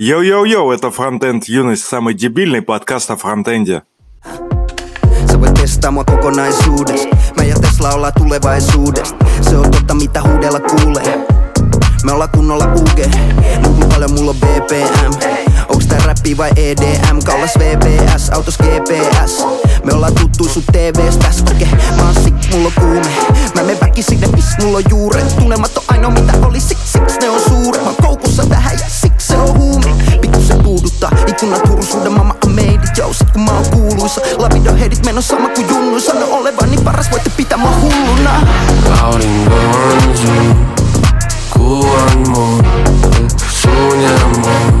Йоу-йоу-йоу, это Фронтенд Юность, самый дебильный подкаст о фронтенде. Sä voit testaa mua kokonaisuudessa Mä ja Tesla ollaan tulevaisuudesta Se on totta mitä huudella kuulee Me ollaan kunnolla UG Mut paljon mulla on BPM Tää räppi vai EDM? Kallas VPS, autos GPS Me ollaan tuttu sun TVstä Skoke, mä oon sick, mulla on kuume. Mä menen väkisin miss mulla on juuret Tunnelmat on ainoa mitä oli, siksi siksi ne on suuret Mä oon koukussa tähän ja siksi se on huume. Pikku se puuduttaa, ikkunat hurusuuden Mama on made it, yo, sit kun mä oon kuuluisa Lapido headit, meno sama kuin junnu Sano olevani paras, voitte pitää mua hulluna. Aurinko on sun, kuu on mun Sun ja mun,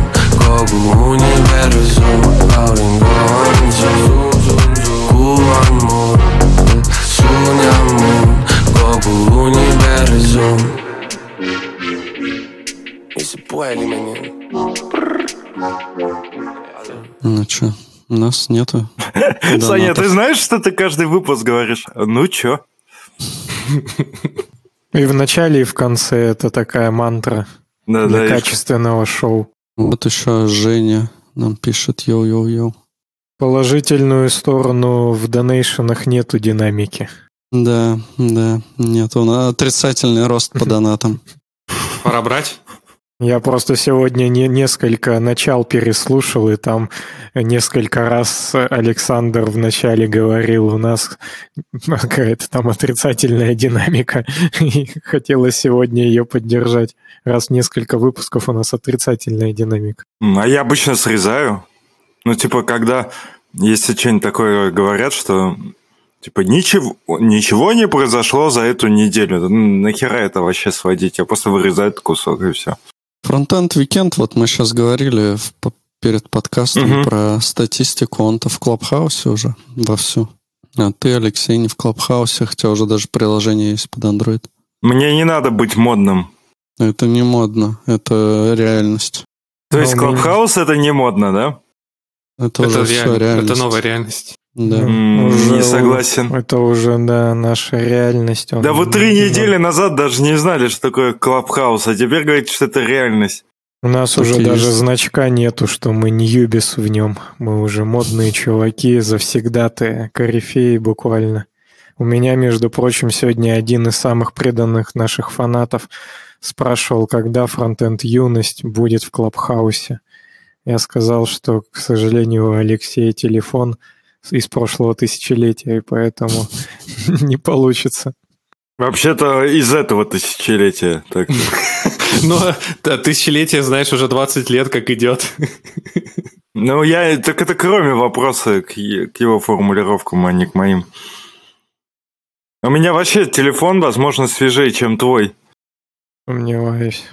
kogu universum Aurinko on sun, kuu on mun Sun ja mun, kogu universum Ja see puhelimeni Ну что, нас нету. Саня, ты знаешь, что ты каждый выпуск говоришь? Ну чё? И в начале, и в конце это такая мантра Да, для да, качественного шоу. Вот еще Женя нам пишет йоу-йоу-йоу. Положительную сторону в донейшенах нету динамики. Да, да, нет, он отрицательный рост по донатам. Пора брать. Я просто сегодня не, несколько начал переслушал, и там несколько раз Александр вначале говорил, у нас какая-то там отрицательная динамика, и хотелось сегодня ее поддержать. Раз несколько выпусков у нас отрицательная динамика. А я обычно срезаю. Ну, типа, когда, если что-нибудь такое говорят, что типа ничего, ничего не произошло за эту неделю. Ну, нахера это вообще сводить? Я просто вырезаю этот кусок и все. Frontend Weekend, вот мы сейчас говорили в- по- перед подкастом Мгм. про статистику, он-то в Клабхаусе уже вовсю. А ты, Алексей, не в Клабхаусе, хотя уже даже приложение есть под Android. Мне не надо быть модным. Это не модно, это реальность. То есть Клабхаус это не модно, да? Это, Это, уже все реально- реальность. это новая реальность. Да. М, Уже не у- согласен. Это уже, да, наша реальность. Он- Да вы три недели назад даже не знали, что такое Клабхаус, а теперь говорите, что это реальность. У нас Так уже и даже есть. значка нету, что мы не юбис в нем. Мы уже модные чуваки, завсегдатые, корифеи буквально. У меня, между прочим, сегодня один из самых преданных наших фанатов спрашивал, когда фронтенд юность будет в Клабхаусе. Я сказал, что, к сожалению, у Алексея телефон из прошлого тысячелетия, и поэтому не получится. Вообще-то из этого тысячелетия. Так. Но да, тысячелетие, знаешь, уже 20 лет как идет. Ну, я... Так это кроме вопроса к, к его формулировкам, а не к моим. У меня вообще телефон, возможно, свежее, чем твой. Сомневаюсь.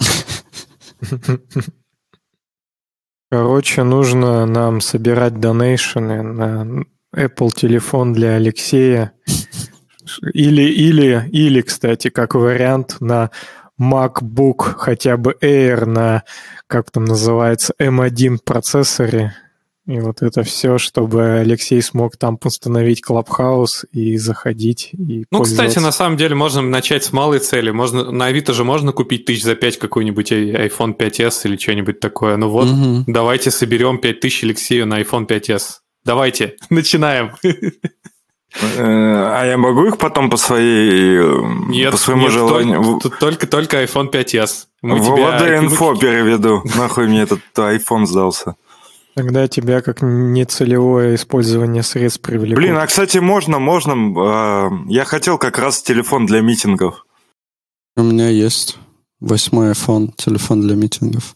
Короче, нужно нам собирать донейшены на Apple телефон для Алексея. Или, или, или, кстати, как вариант на MacBook хотя бы Air на, как там называется, M1 процессоре. И вот это все, чтобы Алексей смог там установить Clubhouse и заходить. И Ну, кстати, на самом деле можно начать с малой цели. Можно, на Авито же можно купить тысяч за 5 какой-нибудь iPhone 5s или что-нибудь такое. Ну вот, Мгм. давайте соберем 5000 Алексею на iPhone 5s. Давайте, начинаем. Э, А я могу их потом по своей... Нет, по своему нет, желанию... только, тут только, только iPhone 5s. Мы в тебя- ВВД мы- инфо переведу. Нахуй мне этот iPhone сдался. Тогда тебя как нецелевое использование средств привлекут. Блин, а кстати, можно, можно. а, Я хотел как раз телефон для митингов. У меня есть восьмой iPhone, телефон для митингов.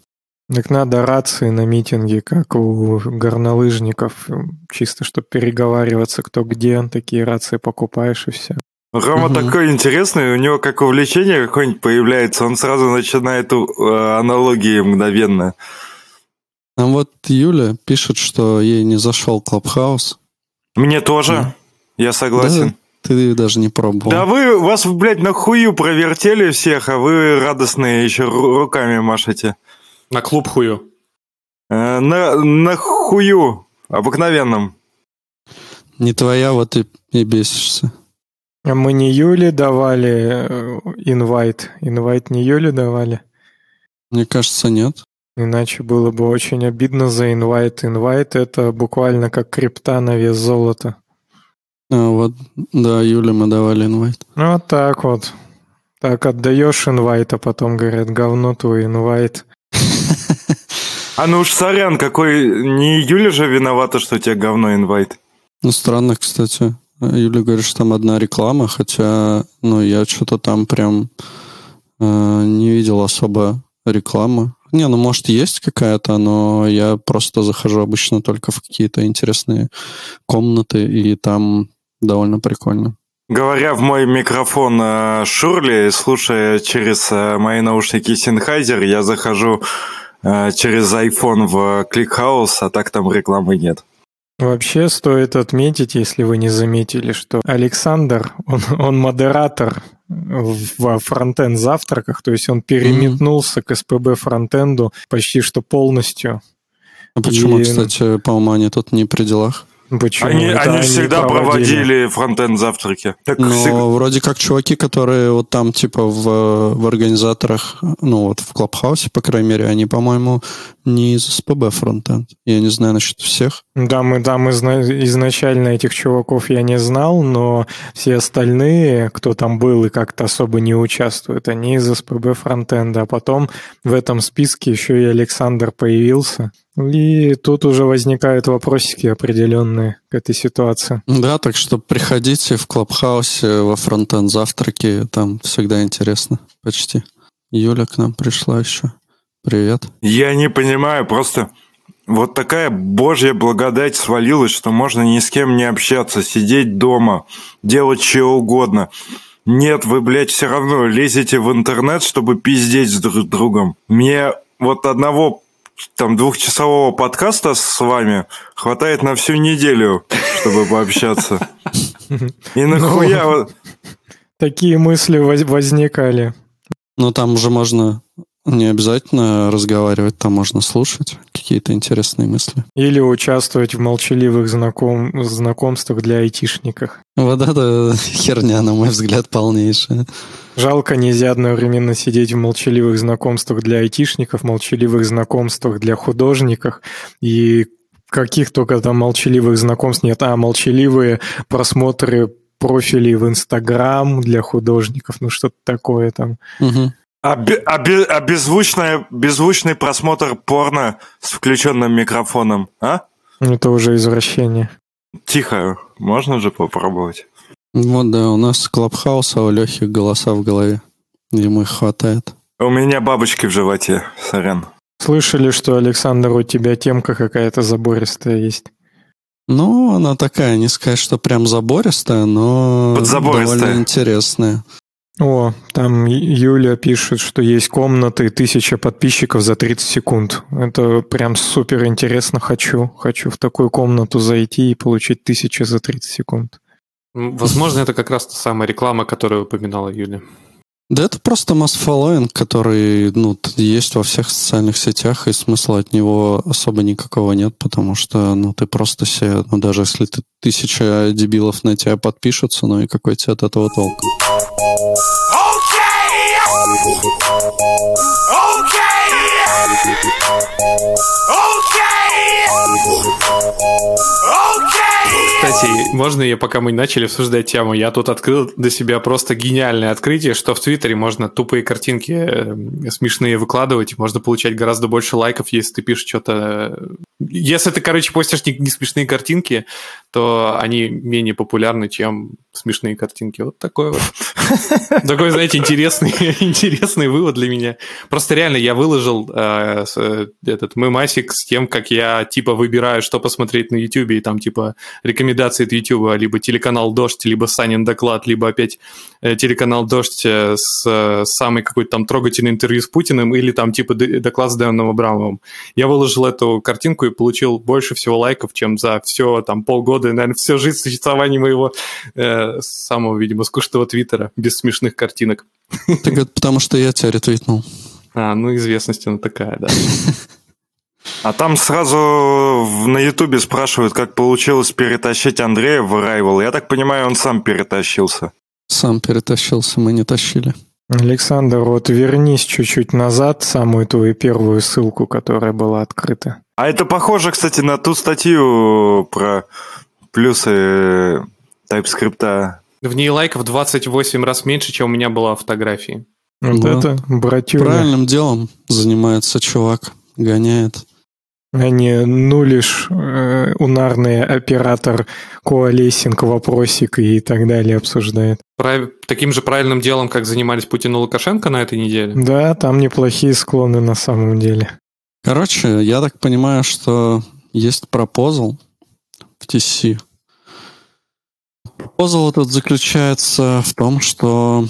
Так надо рации на митинге, как у горнолыжников, чисто чтобы переговариваться, кто где, такие рации покупаешь и все. Рома Мгм. такой интересный, у него как увлечение какое-нибудь появляется, он сразу начинает э, аналогии мгновенно. А вот Юля пишет, что ей не зашел Клабхаус. Мне тоже, я согласен. Ты даже не пробовал. Да вы, вас, блядь, на хую провертели всех, а вы радостные еще ру- руками машете. На клуб хую. Э, На, на хую обыкновенном. Не твоя, вот и, и бесишься. А мы не Юле давали э, инвайт. Инвайт не Юле давали. Мне кажется, нет. Иначе было бы очень обидно за инвайт. Инвайт — это буквально как крипта на вес золота. А, вот, да, Юле мы давали инвайт. Ну, вот так вот. Так отдаешь инвайт, а потом говорят, говно твой инвайт. А ну уж сорян, какой... Не Юля же виновата, что у тебя говно инвайт. Ну, странно, кстати. Юля говорит, что там одна реклама, хотя, ну, я что-то там прям э, не видел особо рекламы. Не, ну, может, есть какая-то, но я просто захожу обычно только в какие-то интересные комнаты, и там довольно прикольно. Говоря в мой микрофон э, Шурли, слушая через э, мои наушники Sennheiser, я захожу э, через iPhone в ClickHouse, а так там рекламы нет. Вообще стоит отметить, если вы не заметили, что Александр, он, он модератор во фронтенд завтраках, то есть он переметнулся mm-hmm. к СПБ фронтенду почти что полностью. А почему, и... кстати, по-моему, они тут не при делах? Почему? Они, они, они всегда проводили, проводили фронтенд завтраки. Так Но всегда... вроде как чуваки, которые вот там типа в, в организаторах, ну вот в Клабхаусе, по крайней мере, они, по-моему, не из СПБ фронтенд. Я не знаю насчет всех. Да, мы, да, мы изначально этих чуваков я не знал, но все остальные, кто там был и как-то особо не участвуют, они из СПБ фронтенда. А потом в этом списке еще и Александр появился. И тут уже возникают вопросики определенные к этой ситуации. Да, так что приходите в Клабхаусе во фронтенд завтраки, там всегда интересно, почти. Юля к нам пришла еще. Привет. Я не понимаю, просто вот такая божья благодать свалилась, что можно ни с кем не общаться, сидеть дома, делать что угодно. Нет, вы, блядь, все равно лезете в интернет, чтобы пиздеть друг с другом. Мне вот одного там двухчасового подкаста с вами хватает на всю неделю, чтобы пообщаться. И нахуя... Ну, такие мысли возникали. Ну, там уже можно не обязательно разговаривать, там можно слушать какие-то интересные мысли. Или участвовать в молчаливых знаком... знакомствах для айтишников. Вот это херня, на мой взгляд, полнейшая. Жалко, нельзя одновременно сидеть в молчаливых знакомствах для айтишников, молчаливых знакомствах для художников и каких только там молчаливых знакомств нет, а молчаливые просмотры профилей в Инстаграм для художников, ну что-то такое там. Угу. А, а беззвучный, беззвучный просмотр порно с включенным микрофоном, а? Это уже извращение. Тихо, можно же попробовать? Вот да, у нас Клабхаус, а у Лехи голоса в голове. Ему их хватает. У меня бабочки в животе, сорян. Слышали, что, Александр, у тебя темка какая-то забористая есть? Ну, она такая, не сказать, что прям забористая, но довольно интересная. О, там Юля пишет, что есть комнаты, тысяча подписчиков за 30 секунд. Это прям супер интересно. Хочу. Хочу в такую комнату зайти и получить тысячу за 30 секунд. Возможно, это как раз та самая реклама, которую упоминала Юля. Да это просто масс-фоллоинг, который ну, есть во всех социальных сетях, и смысла от него особо никакого нет, потому что ну, ты просто себе, ну, даже если ты тысяча дебилов на тебя подпишутся, ну и какой тебе от этого толк? Okay. Okay. Okay. Кстати, можно я, пока мы начали обсуждать тему, я тут открыл для себя просто гениальное открытие, что в Твиттере можно тупые картинки э, смешные выкладывать, можно получать гораздо больше лайков, если ты пишешь что-то... Если ты, короче, постишь не, не смешные картинки, то они менее популярны, чем смешные картинки. Вот такой вот. Такой, знаете, интересный, интересный вывод для меня. Просто реально я выложил э, этот мемасик с тем, как я типа выбираю, что посмотреть на YouTube, и там типа рекомендации от YouTube, либо телеканал Дождь, либо Санин доклад, либо опять э, телеканал Дождь э, с э, самой какой-то там трогательной интервью с Путиным, или там типа доклад с Дэном Абрамовым. Я выложил эту картинку и получил больше всего лайков, чем за все там полгода, наверное, всю жизнь существования моего э, самого, видимо, скучного твиттера без смешных картинок. Так это потому, что я тебя ретвитнул. А, ну известность она такая, да. А там сразу на Ютубе спрашивают, как получилось перетащить Андрея в Arrival. Я так понимаю, он сам перетащился. Сам перетащился, мы не тащили. Александр, вот вернись чуть-чуть назад, самую твою первую ссылку, которая была открыта. А это похоже, кстати, на ту статью про плюсы TypeScript. В ней лайков 28 раз меньше, чем у меня было фотографии. Вот Вот. это, братюня. Правильным делом занимается чувак, гоняет. А не нулишь э, унарный оператор коалесинг, вопросик и так далее обсуждает. Прав- Таким же правильным делом, как занимались Путин и Лукашенко на этой неделе. Да, там неплохие склоны на самом деле. Короче, я так понимаю, что есть пропозал в TC. Пропозал этот заключается в том, что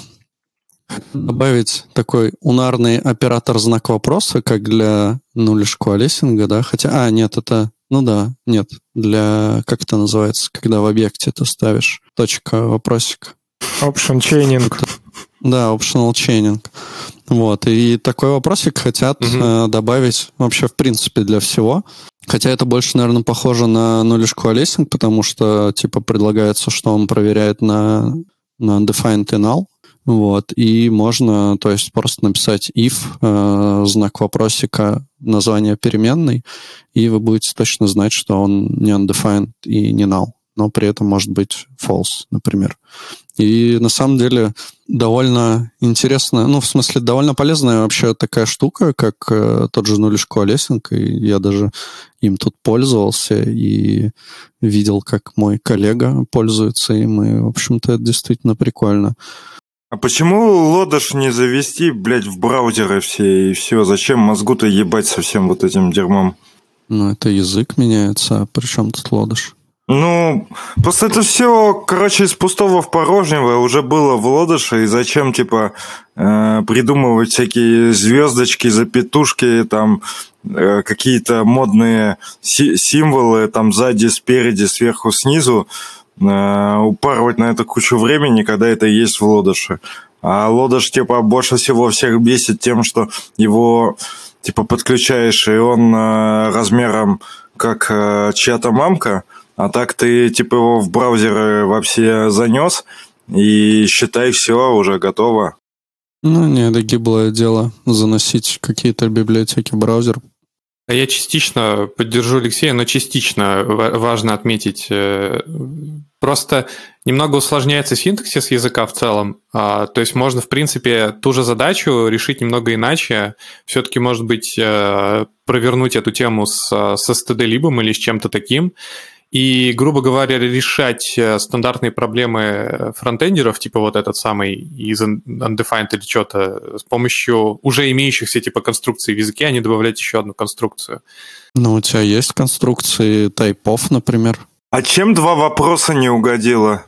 добавить такой унарный оператор знак вопроса, как для нулиш коалесинга, да, хотя, а, нет, это, ну да, нет, для, как это называется, когда в объекте ты ставишь точка вопросик. Option chaining. Да, optional chaining. Вот, и такой вопросик хотят Мгм. э, добавить вообще в принципе для всего. Хотя это больше, наверное, похоже на нулиш коалесинг, потому что, типа, предлагается, что он проверяет на, на defined и null. Вот, и можно, то есть, просто написать if, э, знак вопросика, название переменной, и вы будете точно знать, что он не undefined и не null, но при этом может быть false, например. И на самом деле довольно интересная, ну, в смысле, довольно полезная вообще такая штука, как э, тот же нулиш коалесинг, и я даже им тут пользовался и видел, как мой коллега пользуется им, и, в общем-то, это действительно прикольно. А почему лодыш не завести, блядь, в браузеры все и все? Зачем мозгу-то ебать со всем вот этим дерьмом? Ну, это язык меняется, а при чем тут лодыш? Ну, просто это все, короче, из пустого в порожнего уже было в лодыше, и зачем, типа, э, придумывать всякие звездочки, запятушки, там, э, какие-то модные си- символы, там, сзади, спереди, сверху, снизу, упарывать на это кучу времени, когда это есть в лодыше. А лодыш, типа, больше всего всех бесит тем, что его, типа, подключаешь, и он э, размером как э, чья-то мамка, а так ты типа его в браузеры вообще занес, и считай, все, уже готово. Ну, не, это гиблое дело заносить какие-то библиотеки в браузер. А Я частично поддержу Алексея, но частично ва- важно отметить. э, Просто немного усложняется синтаксис языка в целом. А, То есть можно, в принципе, ту же задачу решить немного иначе. Все-таки, может быть, э, провернуть эту тему с, с std-либом или с чем-то таким. И, грубо говоря, решать э, стандартные проблемы фронтендеров, типа вот этот самый из un- undefined или что-то, с помощью уже имеющихся типа конструкций в языке, а не добавлять еще одну конструкцию. Ну, у тебя есть конструкции тайпов, например. А чем два вопроса не угодило?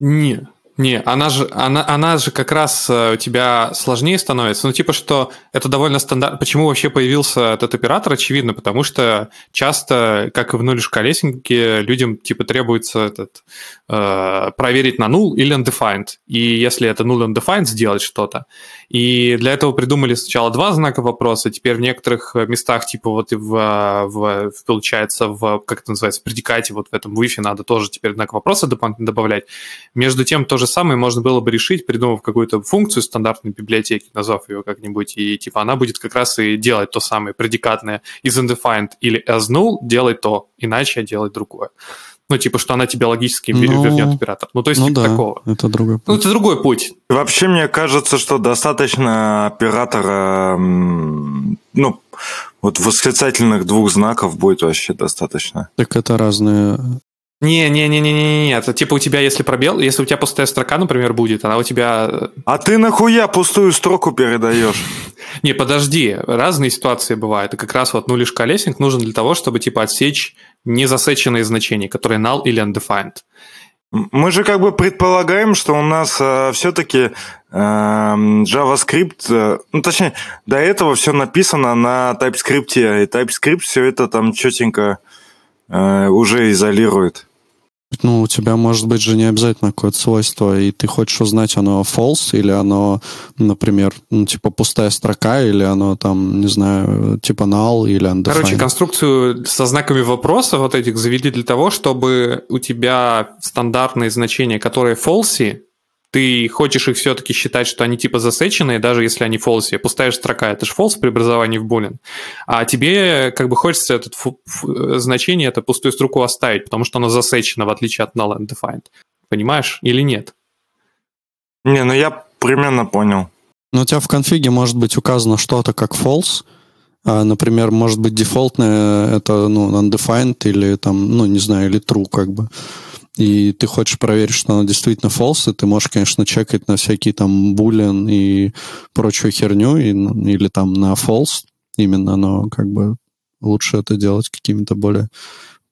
Не, не, она же, она, она же как раз э, у тебя сложнее становится. Ну, типа, что это довольно стандарт. Почему вообще появился этот оператор, очевидно, потому что часто, как и в нулиш колесинге, людям типа требуется этот, э, проверить на null или undefined. И если это null undefined, сделать что-то. И для этого придумали сначала два знака вопроса, теперь в некоторых местах, типа вот в, в- в- получается, в, как это называется, в предикате, вот в этом в if надо тоже теперь знак вопроса добавлять. Между тем, то же самое можно было бы решить, придумав какую-то функцию стандартной библиотеки, назвав ее как-нибудь, и типа она будет как раз и делать то самое предикатное из undefined или as null, делать то, иначе делать другое. Ну, типа, что она тебе логически Ну, вернет оператор. Ну, то есть, ну типа да, такого. это другой Ну, путь. это другой путь. Вообще, мне кажется, что достаточно оператора, ну, вот восклицательных двух знаков будет вообще достаточно. Так это разные... Не, не, не, не, не, не, нет. Типа у тебя, если пробел, если у тебя пустая строка, например, будет, она у тебя. э, А ты нахуя пустую строку передаешь? Не, подожди, разные ситуации бывают. И как раз вот нулиш колесинг нужен для того, чтобы типа отсечь незасеченные значения, которые null или undefined. Мы же как бы предполагаем, что у нас все-таки JavaScript, э, ну точнее, до этого все написано на TypeScript, и TypeScript все это там четенько э, уже изолирует. Ну, у тебя может быть же не обязательно какое-то свойство, и ты хочешь узнать, оно false, или оно, например, ну, типа пустая строка, или оно там, не знаю, типа null, или undefined. Короче, конструкцию со знаками вопроса вот этих завели для того, чтобы у тебя стандартные значения, которые false, ты хочешь их все-таки считать, что они типа засеченные, даже если они false. Пустая строка, это же false при образовании в boolean. А тебе как бы хочется это значение, это пустую строку оставить, потому что оно засечено, в отличие от null and defined. Понимаешь или нет? Не, ну я примерно понял. Но у тебя в конфиге может быть указано что-то как false, а, например, может быть дефолтное это ну, undefined или там, ну, не знаю, или true как бы и ты хочешь проверить, что она действительно false, и ты можешь, конечно, чекать на всякие там boolean и прочую херню, и, ну, или там на false именно, но как бы лучше это делать какими-то более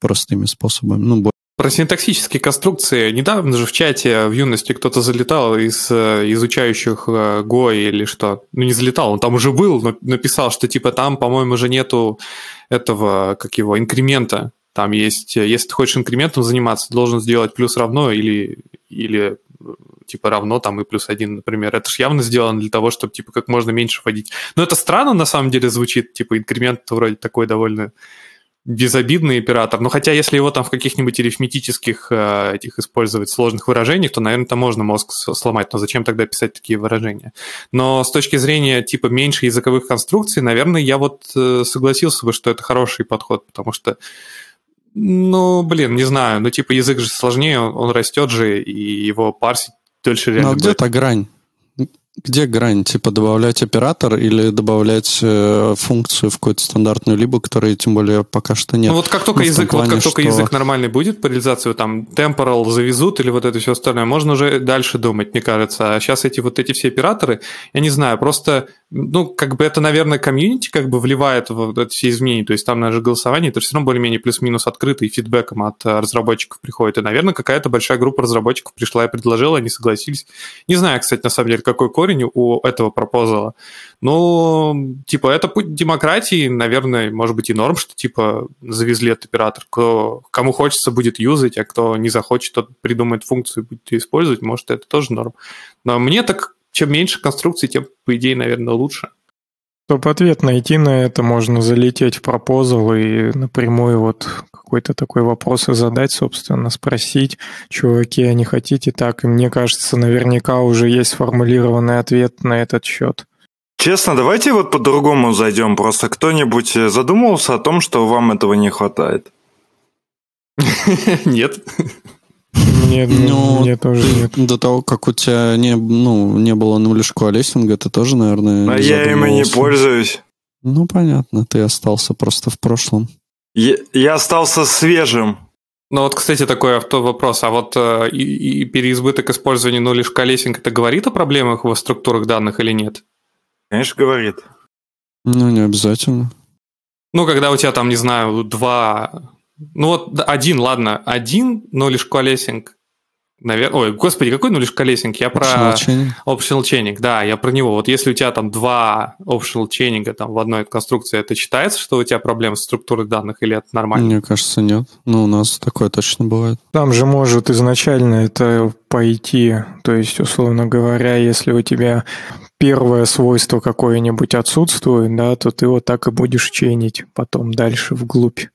простыми способами. Ну, про синтаксические конструкции. Недавно же в чате в юности кто-то залетал из э, изучающих э, Go или что. Ну, не залетал, он там уже был, но написал, что типа там, по-моему, уже нету этого, как его, инкремента. Там есть, если ты хочешь инкрементом заниматься, должен сделать плюс равно или, или типа равно там и плюс один, например. Это же явно сделано для того, чтобы типа как можно меньше вводить. Но это странно на самом деле звучит, типа инкремент вроде такой довольно безобидный оператор. Но хотя если его там в каких-нибудь арифметических э, этих использовать сложных выражениях, то, наверное, там можно мозг сломать. Но зачем тогда писать такие выражения? Но с точки зрения типа меньше языковых конструкций, наверное, я вот э, согласился бы, что это хороший подход, потому что ну, блин, не знаю. Ну, типа, язык же сложнее, он, он растет же, и его парсить дольше реально. Ну, а где-то грань. Где грань? Типа добавлять оператор или добавлять э, функцию в какую-то стандартную либо, которой тем более пока что нет. Ну вот как только ну, язык, плане, вот как только что... язык нормальный будет по реализации, там temporal завезут или вот это все остальное, можно уже дальше думать, мне кажется. А сейчас эти вот эти все операторы, я не знаю, просто ну, как бы это, наверное, комьюнити как бы вливает в эти все изменения, то есть там, наверное, голосование, это все равно более-менее плюс-минус открытый, фидбэком от э, разработчиков приходит, и, наверное, какая-то большая группа разработчиков пришла и предложила, они согласились. Не знаю, кстати, на самом деле, какой корень у этого пропозала, но, типа, это путь демократии, наверное, может быть и норм, что, типа, завезли этот оператор, кто, кому хочется будет юзать, а кто не захочет, тот придумает функцию и будет ее использовать, может, это тоже норм. Но мне так чем меньше конструкций, тем, по идее, наверное, лучше. Чтобы ответ найти на это, можно залететь в пропозал и напрямую вот какой-то такой вопрос и задать, собственно, спросить, чуваки, а не хотите так? И мне кажется, наверняка уже есть сформулированный ответ на этот счет. Честно, давайте вот по-другому зайдем. Просто кто-нибудь задумывался о том, что вам этого не хватает? Нет. Нет, ну, мне тоже нет. До того, как у тебя не, ну, не было нулишку лестинга, ты тоже, наверное, А я ими не пользуюсь. Ну, понятно, ты остался просто в прошлом. Я, я остался свежим. Ну вот, кстати, такой авто вопрос. А вот э, и, и переизбыток использования нулишка лесинг это говорит о проблемах во структурах данных или нет? Конечно, говорит. Ну, не обязательно. Ну, когда у тебя там, не знаю, два ну вот один, ладно, один knowledge колесинг. Наверное, ой, господи, какой knowledge колесинг? Я про optional chaining. optional chaining, да, я про него. Вот если у тебя там два optional chaining там в одной конструкции, это считается, что у тебя проблемы с структурой данных или это нормально? Мне кажется, нет. Ну, у нас такое точно бывает. Там же может изначально это пойти, то есть, условно говоря, если у тебя первое свойство какое-нибудь отсутствует, да, то ты вот так и будешь чейнить потом дальше вглубь.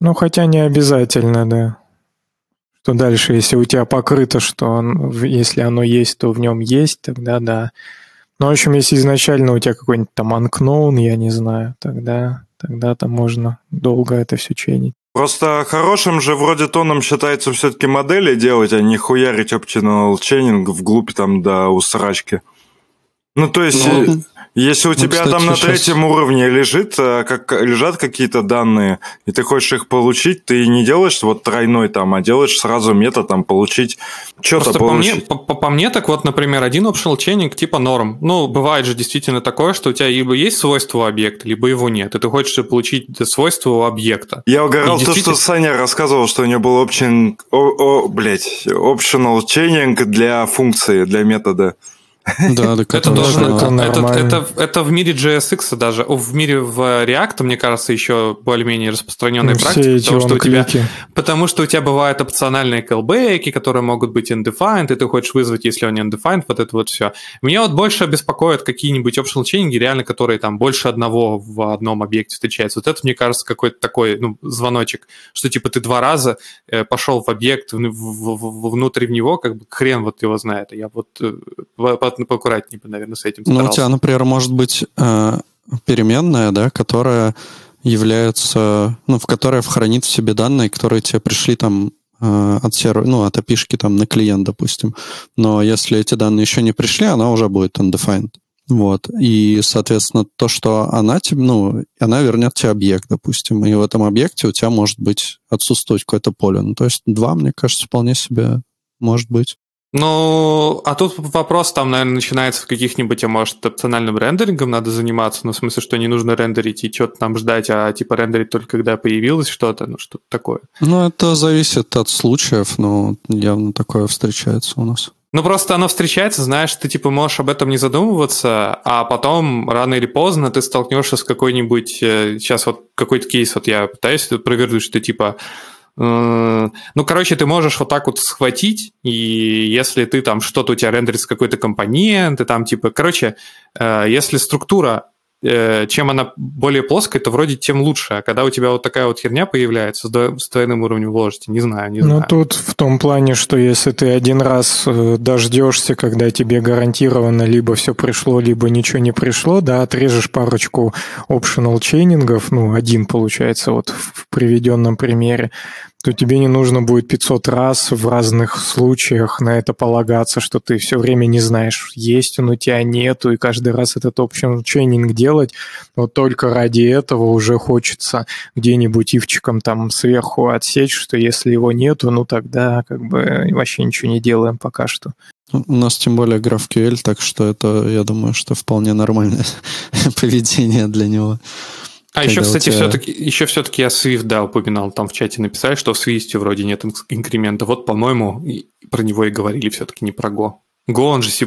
Ну, хотя не обязательно, да. Что дальше, если у тебя покрыто, что он, если оно есть, то в нем есть, тогда да. Ну, в общем, если изначально у тебя какой-нибудь там unknown, я не знаю, тогда, тогда там можно долго это все ченить. Просто хорошим же вроде тоном считается все-таки модели делать, а не хуярить optional chaining вглубь там до усрачки. Ну, то есть, ну, если у ну, тебя кстати, там на третьем сейчас... уровне лежит, э, как, лежат какие-то данные, и ты хочешь их получить, ты не делаешь вот тройной там, а делаешь сразу метод там получить что-то получить. По мне, по, по мне, так вот, например, один optional chaining типа норм. Ну, бывает же действительно такое, что у тебя либо есть свойство объекта, либо его нет, и ты хочешь получить свойство у объекта. Я угорал то, действительно... что Саня рассказывал, что у него был option, о, о, блядь, optional chaining для функции, для метода. Да, так Это очень это это, это, в мире JSX даже, в мире в React, мне кажется, еще более-менее распространенная Ну, практика, потому что, у тебя, потому что у тебя бывают опциональные callbacks, которые могут быть undefined, и ты хочешь вызвать, если он не undefined, вот это вот все. Меня вот больше беспокоят какие-нибудь optional чейнинги, реально, которые там больше одного в одном объекте встречаются. Вот это, мне кажется, какой-то такой ну, звоночек, что типа ты два раза э, пошел в объект, в- в- в- внутрь в него, как бы хрен вот его знает. Я вот по- поаккуратнее бы, наверное, с этим Ну, у старался. тебя, например, может быть э, переменная, да, которая является, ну, в которой хранит в себе данные, которые тебе пришли там э, от сервера, ну, от API там на клиент, допустим. Но если эти данные еще не пришли, она уже будет undefined. Вот. И, соответственно, то, что она тебе, ну, она вернет тебе объект, допустим, и в этом объекте у тебя может быть отсутствовать какое-то поле. Ну, то есть два, мне кажется, вполне себе может быть. Ну, а тут вопрос там, наверное, начинается в каких-нибудь, а может, опциональным рендерингом надо заниматься, ну, в смысле, что не нужно рендерить и что-то там ждать, а типа рендерить только когда появилось что-то, ну, что-то такое. Ну, это зависит от случаев, но явно такое встречается у нас. Ну, просто оно встречается, знаешь, ты типа можешь об этом не задумываться, а потом рано или поздно ты столкнешься с какой-нибудь... э, Сейчас вот какой-то кейс, вот я пытаюсь провернуть, что типа... Ну, короче, ты можешь вот так вот схватить, и если ты там что-то у тебя рендерится какой-то компонент, и там типа... Короче, э, если структура чем она более плоская, то вроде тем лучше. А когда у тебя вот такая вот херня появляется с дво- с двойным уровнем вложити, не знаю, не Ну, знаю. тут в том плане, что если ты один раз э, дождешься, когда тебе гарантированно либо все пришло, либо ничего не пришло, да, отрежешь парочку optional чейнингов, ну, один получается вот в приведенном примере, то тебе не нужно будет 500 раз в разных случаях на это полагаться, что ты все время не знаешь, есть он у тебя, нету, и каждый раз этот optional чейнинг делать. Вот только ради этого уже хочется где-нибудь ивчиком там сверху отсечь, что если его нету, ну тогда как бы вообще ничего не делаем пока что. Ну, У нас тем более GraphQL, так что это, я думаю, что вполне нормальное поведение для него. А еще, кстати, тебя- все-таки, еще все-таки я Swift, да, упоминал, там в чате написали, что в Swift вроде нет инк- инкремента. Вот, по-моему, про него и говорили все-таки не про Go. Go, он же C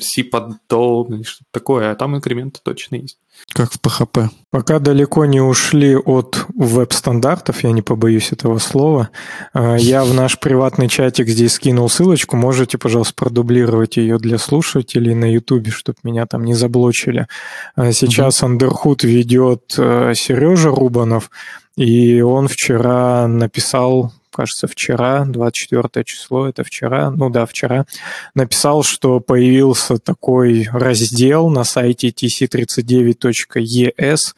C поддол, или что-то такое, а там инкременты точно есть. Как в PHP. Пока далеко не ушли от веб-стандартов, я не побоюсь этого слова, э, я в наш приватный чатик здесь скинул ссылочку, можете, пожалуйста, продублировать ее для слушателей на ютубе, чтобы меня там не заблочили. Э, Сейчас Андерхуд ведет э, Сережа Рубанов, и он вчера написал, кажется, вчера, 24 число, это вчера, ну да, вчера, написал, что появился такой раздел на сайте tc39.es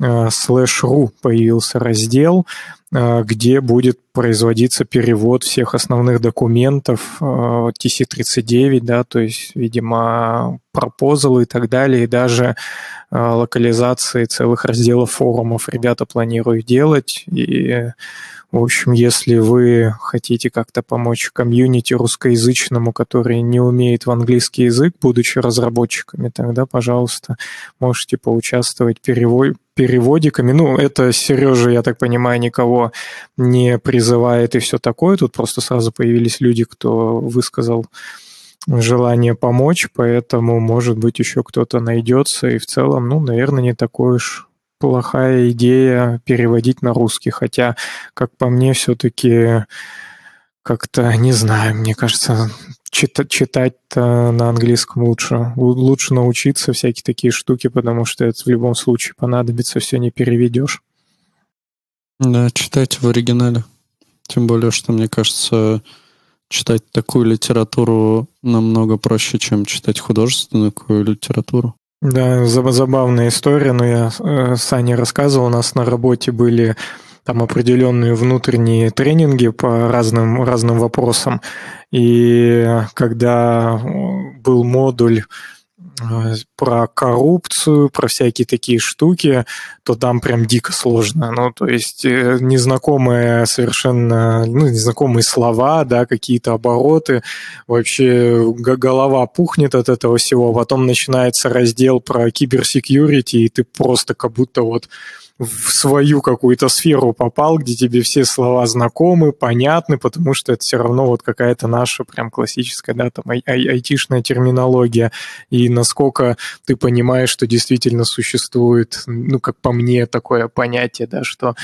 э, слэш ру появился раздел, э, где будет производиться перевод всех основных документов э, TC39, да, то есть, видимо, пропозалы и так далее, и даже э, локализации целых разделов форумов ребята планируют делать, и в общем, если вы хотите как-то помочь комьюнити русскоязычному, который не умеет в английский язык, будучи разработчиками, тогда, пожалуйста, можете поучаствовать перево- переводиками. Ну, это Сережа, я так понимаю, никого не призывает и все такое. Тут просто сразу появились люди, кто высказал желание помочь, поэтому, может быть, еще кто-то найдется. И в целом, ну, наверное, не такой уж плохая идея переводить на русский, хотя, как по мне, все-таки как-то, не знаю, мне кажется, чита- читать-то на английском лучше. Лучше научиться всякие такие штуки, потому что это в любом случае понадобится, все не переведешь. Да, читайте в оригинале. Тем более, что, мне кажется, читать такую литературу намного проще, чем читать художественную литературу. Да, за- забавная история, но я э, Сане рассказывал, у нас на работе были там определенные внутренние тренинги по разным, разным вопросам. И когда э, был модуль про коррупцию, про всякие такие штуки, то там прям дико сложно. Ну, то есть э, незнакомые совершенно, ну, незнакомые слова, да, какие-то обороты. Вообще голова пухнет от этого всего. Потом начинается раздел про киберсекьюрити, и ты просто как будто вот в свою какую-то сферу попал, где тебе все слова знакомы, понятны, потому что это все равно вот какая-то наша прям классическая, да, там ай- ай- айтишная терминология, и насколько ты понимаешь, что действительно существует, ну, как по мне, такое понятие, да, что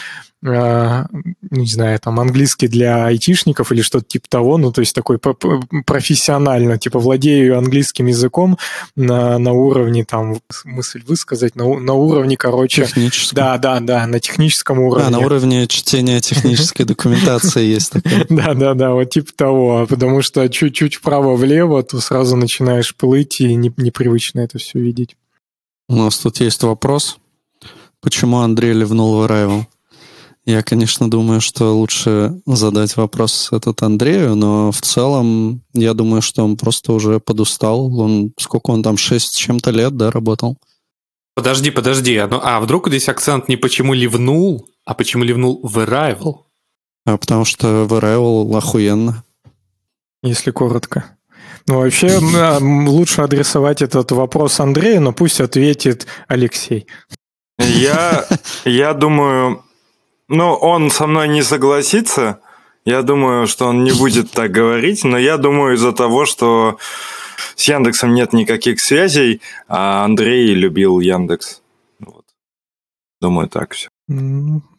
а, не знаю, там, английский для айтишников или что-то типа того, ну, то есть такой профессионально, типа, владею английским языком на, на уровне, там, мысль высказать, на, на уровне, короче... Техническом. Да, да, да, на техническом уровне. А, на уровне чтения технической документации есть такое. Да, да, да, вот типа того, потому что чуть-чуть вправо-влево, то сразу начинаешь плыть и непривычно это все видеть. У нас тут есть вопрос. Почему Андрей ливнул в Arrival? Я, конечно, думаю, что лучше задать вопрос этот Андрею, но в целом я думаю, что он просто уже подустал. Он сколько он там, шесть с чем-то лет, да, работал? Подожди, подожди. А, ну, а вдруг здесь акцент не почему ливнул, а почему ливнул в Arrival? А потому что в Arrival охуенно. Если коротко. Ну, вообще, а, лучше адресовать этот вопрос Андрею, но пусть ответит Алексей. Я, я думаю, ну, он со мной не согласится. Я думаю, что он не будет так говорить, но я думаю из-за того, что с Яндексом нет никаких связей, а Андрей любил Яндекс. Вот. Думаю, так все.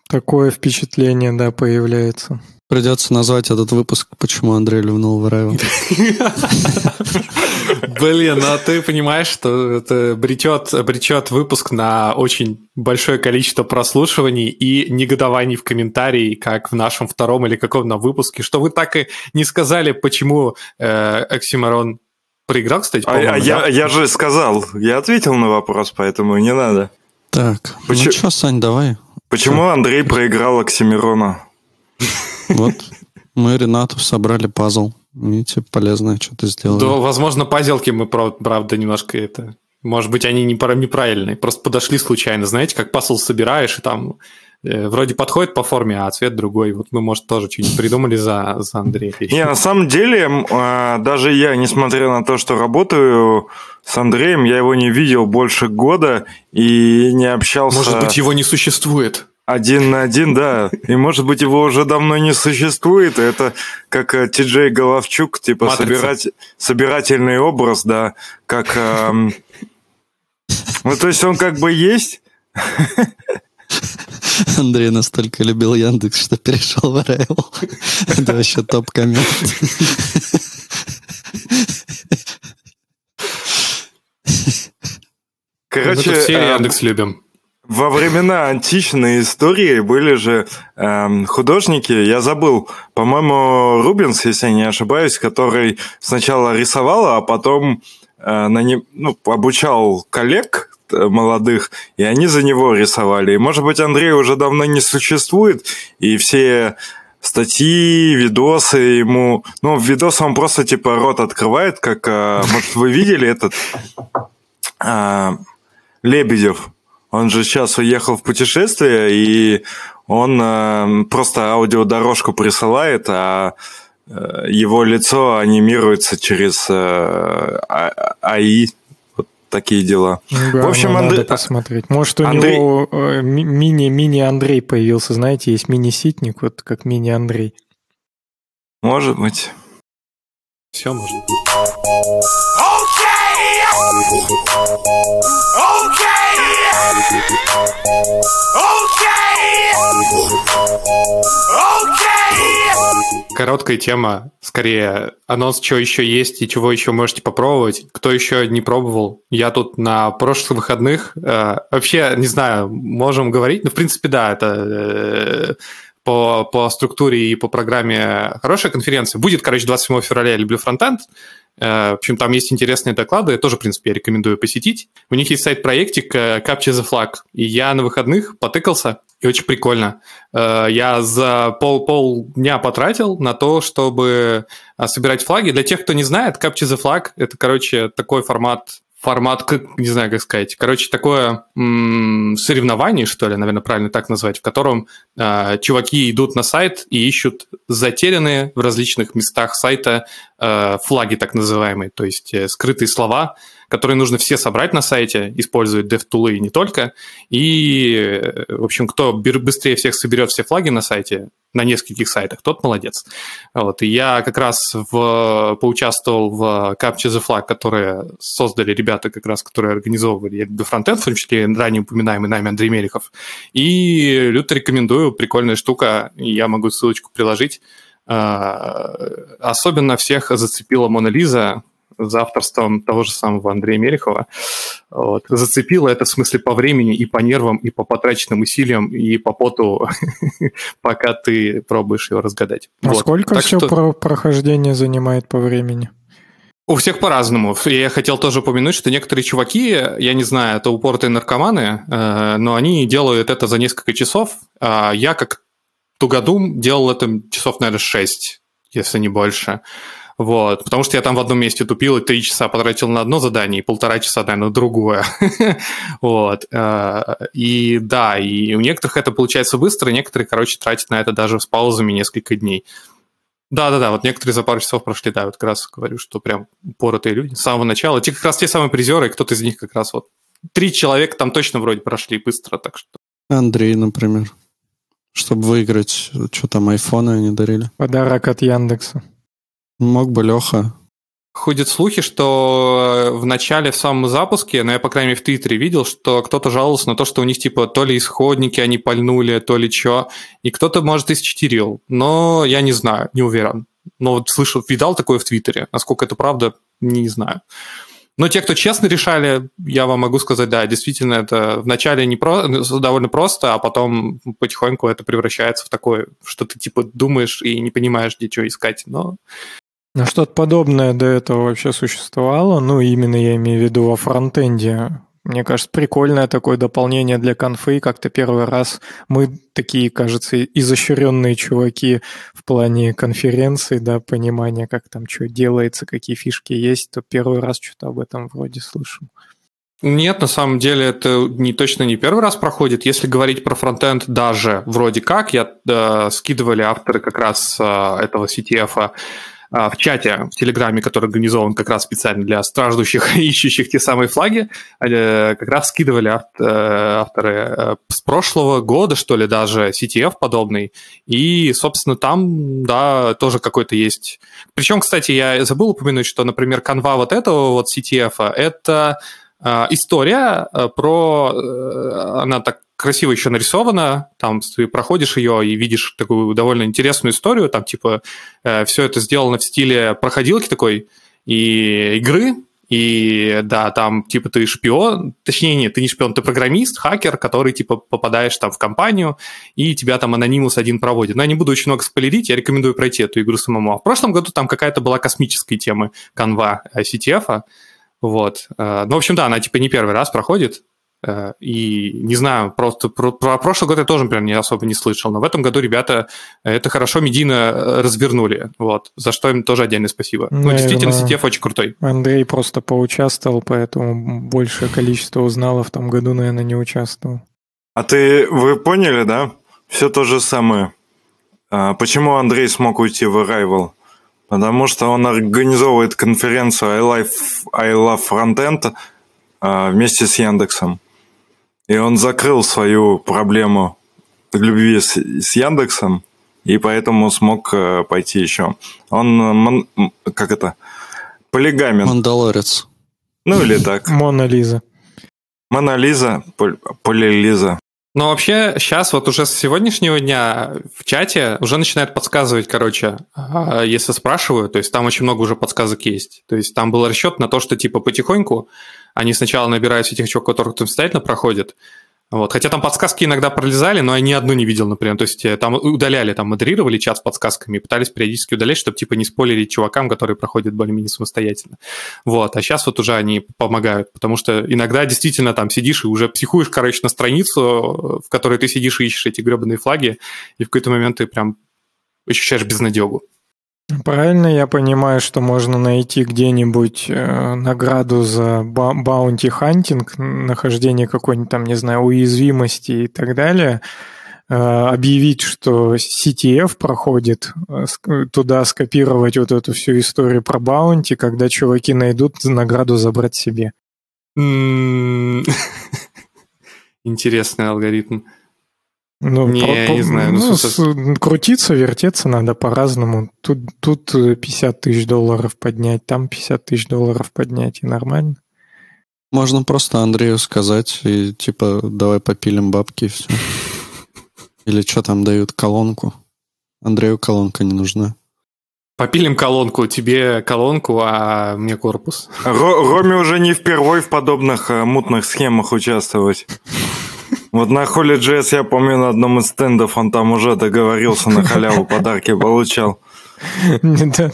Такое впечатление, да, появляется. Придется назвать этот выпуск «Почему Андрей люнул в Райвен». Блин, ну а ты понимаешь, что это обретет, обретет выпуск на очень большое количество прослушиваний и негодований в комментарии, как в нашем втором или каком-то выпуске, что вы так и не сказали, почему э, Оксимарон проиграл, кстати, а, а я, я же сказал, я ответил на вопрос, поэтому не надо. Так, Почему... ну что, Сань, давай. Почему Все. Андрей проиграл Оксимирона? Вот, мы Ренату собрали пазл. Видите, полезное что-то сделали. Да, возможно, пазелки мы, правда, немножко это... Может быть, они неправильные. Просто подошли случайно. Знаете, как пазл собираешь, и там вроде подходит по форме, а цвет другой. Вот мы, может, тоже что-нибудь придумали за, за Андрея. Не, на самом деле, а, даже я, несмотря на то, что работаю с Андреем, я его не видел больше года и не общался... Может быть, его не существует? Один на один, да. И, может быть, его уже давно не существует. Это как э, Ти-Джей Головчук, типа собирать, собирательный образ, да. Как... Эм... Ну, то есть он как бы есть... Андрей настолько любил Яндекс, что перешел в Райло. Это вообще топ-коммент. Короче, Мы все эм, Яндекс любим. Во времена античной истории были же э, художники, я забыл, по-моему, Рубинс, если я не ошибаюсь, который сначала рисовал, а потом на не, ну, обучал коллег э, молодых, и они за него рисовали. И, может быть, Андрей уже давно не существует, и все статьи, видосы ему... Ну, видос он просто, типа, рот открывает, как... Э, может, вы видели этот... Э, Лебедев он же сейчас уехал в путешествие, и он э, просто аудиодорожку присылает, а э, его лицо анимируется через э, а, АИ. Вот такие дела. Да, в общем, ну, Андрей... надо посмотреть. Может, у Андрей... него э, мини-мини Андрей появился, знаете, есть мини-ситник, вот как мини-Андрей. Может быть. Все может быть. Короткая тема, скорее анонс, что еще есть и чего еще можете попробовать. Кто еще не пробовал? Я тут на прошлых выходных э, вообще не знаю, можем говорить, но в принципе да, это э, по, по структуре и по программе хорошая конференция. Будет, короче, 27 февраля я люблю фронтенд. Э, в общем, там есть интересные доклады, тоже, в принципе, я рекомендую посетить. У них есть сайт-проектик э, Capture the Flag, и я на выходных потыкался, и очень прикольно. Э, я за пол, полдня потратил на то, чтобы собирать флаги. Для тех, кто не знает, Capture the Flag — это, короче, такой формат формат, как- не знаю, как сказать. Короче, такое м, соревнование, что ли, наверное, правильно так назвать, в котором э, чуваки идут на сайт и ищут затерянные в различных местах сайта э, флаги так называемые, то есть э, скрытые слова, которые нужно все собрать на сайте, используют DevTools и не только. И, э, в общем, кто быстрее всех соберет все флаги на сайте, на нескольких сайтах, тот молодец. Вот. И я как раз в, поучаствовал в Capture the Flag, которые создали ребята, как раз, которые организовывали люблю фронтенд, в том числе ранее упоминаемый нами Андрей Мелехов. И люто рекомендую, прикольная штука, я могу ссылочку приложить. А, Особенно всех зацепила Мона Лиза, за авторством того же самого Андрея Мелехова. Вот. Зацепило это в смысле по времени и по нервам, и по потраченным усилиям, и по поту, пока ты пробуешь его разгадать. А Вот. сколько Так все что про прохождение занимает по времени? У всех по-разному. Я хотел тоже упомянуть, что некоторые чуваки, я не знаю, это упоротые наркоманы, э, но они делают это за несколько часов. А я, как тугодум, делал это часов, наверное, 6, если не больше. Вот, потому что я там в одном месте тупил и три часа потратил на одно задание, и полтора часа, наверное, на другое. вот. э, И да, и у некоторых это получается быстро, некоторые, короче, тратят на это даже с паузами несколько дней. Да-да-да, вот некоторые за пару часов прошли, да, вот как раз говорю, что прям поротые люди с самого начала. Те как раз те самые призеры, кто-то из них как раз вот три человека там точно вроде прошли быстро, так что Андрей, например. Чтобы выиграть, что там, айфоны они дарили. Подарок от Яндекса. Мог бы Леха. Ходят слухи, что в начале, в самом запуске, но я, по крайней мере, в Твиттере видел, что кто-то жаловался на то, что у них, типа, то ли исходники они пальнули, то ли что, и кто-то, может, и считерил, но я не знаю, не уверен. Но вот слышал, видал такое в Твиттере, насколько это правда, не знаю. Но те, кто честно решали, я вам могу сказать, да, действительно, это вначале не про, довольно просто, а потом потихоньку это превращается в такое, что ты типа думаешь и не понимаешь, где что искать. Но А что-то подобное до этого вообще существовало? Ну, именно я имею в виду во фронтенде. Мне кажется, прикольное такое дополнение для конфы. Как-то первый раз мы такие, кажется, изощренные чуваки в плане конференции, да, понимания, как там что делается, какие фишки есть, то первый раз что-то об этом вроде слышим. Нет, на самом деле это не точно не первый раз проходит. Если говорить про фронтенд даже вроде как, я э, скидывали авторы как раз э, этого CTF э, в чате в Телеграме, который организован как раз специально для страждущих, ищущих те самые флаги, э, как раз скидывали э, авторы э, с прошлого года, что ли, даже CTF подобный. И, собственно, там, да, тоже какой-то есть... Причем, кстати, я забыл упомянуть, что, например, канва вот этого вот CTF, это история про... Она так красиво еще нарисована, там ты проходишь ее и видишь такую довольно интересную историю, там типа все это сделано в стиле проходилки такой и игры, и да, там типа ты шпион, точнее нет, ты не шпион, ты программист, хакер, который типа попадаешь там в компанию, и тебя там анонимус один проводит. Но я не буду очень много спойлерить, я рекомендую пройти эту игру самому. А в прошлом году там какая-то была космическая тема канва CTF, вот. Э, Ну, в общем, да, она типа не первый раз проходит, Э, и не знаю, просто про, про прошлый год я тоже, например, не особо не слышал, но в этом году ребята это хорошо медийно э, развернули, вот, за что им тоже отдельное спасибо. Ну, Наверное. действительно, CTF очень крутой. Андрей просто поучаствовал, поэтому большее количество узнало, в том году, наверное, не участвовал. А ты, вы поняли, да? Все то же самое. А, почему Андрей смог уйти в Arrival? Потому что он организовывает конференцию I Love, I Love Frontend а, вместе с Яндексом. И он закрыл свою проблему любви с, с Яндексом, и поэтому смог э, пойти еще. Он, э, мон- как это, полигамен. Мандалорец. Ну или так. Мона Лиза. Монолиза, поль- полилиза. Но вообще сейчас вот уже с сегодняшнего дня в чате уже начинают подсказывать, короче, а, если спрашиваю, то есть там очень много уже подсказок есть. То есть там был расчет на то, что типа потихоньку они сначала набирают тех чуваков, которых самостоятельно проходят, вот. Хотя там подсказки иногда пролезали, но я ни одну не видел, например. То есть э, там удаляли, там модерировали чат с подсказками пытались периодически удалять, чтобы типа не спойлерить чувакам, которые проходят более-менее самостоятельно. Вот. А сейчас вот уже они помогают, потому что иногда действительно там сидишь и уже психуешь, короче, на страницу, в которой ты сидишь и ищешь эти гребаные флаги, и в какой-то момент ты прям ощущаешь безнадегу. Правильно я понимаю, что можно найти где-нибудь э, награду за bounty hunting, нахождение какой-нибудь там, не знаю, уязвимости и так далее, э, объявить, что CTF проходит, э, туда скопировать вот эту всю историю про баунти, когда чуваки найдут награду забрать себе. Интересный алгоритм. Ну, не, я не знаю. Ну, ну, с, крутиться, вертеться надо по-разному. Тут, тут 50 тысяч долларов поднять, там 50 тысяч долларов поднять, и нормально. Можно просто Андрею сказать, и типа, давай попилим бабки, и все. Или что там дают, колонку. Андрею колонка не нужна. Попилим колонку, тебе колонку, а мне корпус. Роме уже не впервой в подобных э, мутных схемах участвовать. Вот на Холли Джесс я помню на одном из стендов он там уже договорился на халяву подарки получал.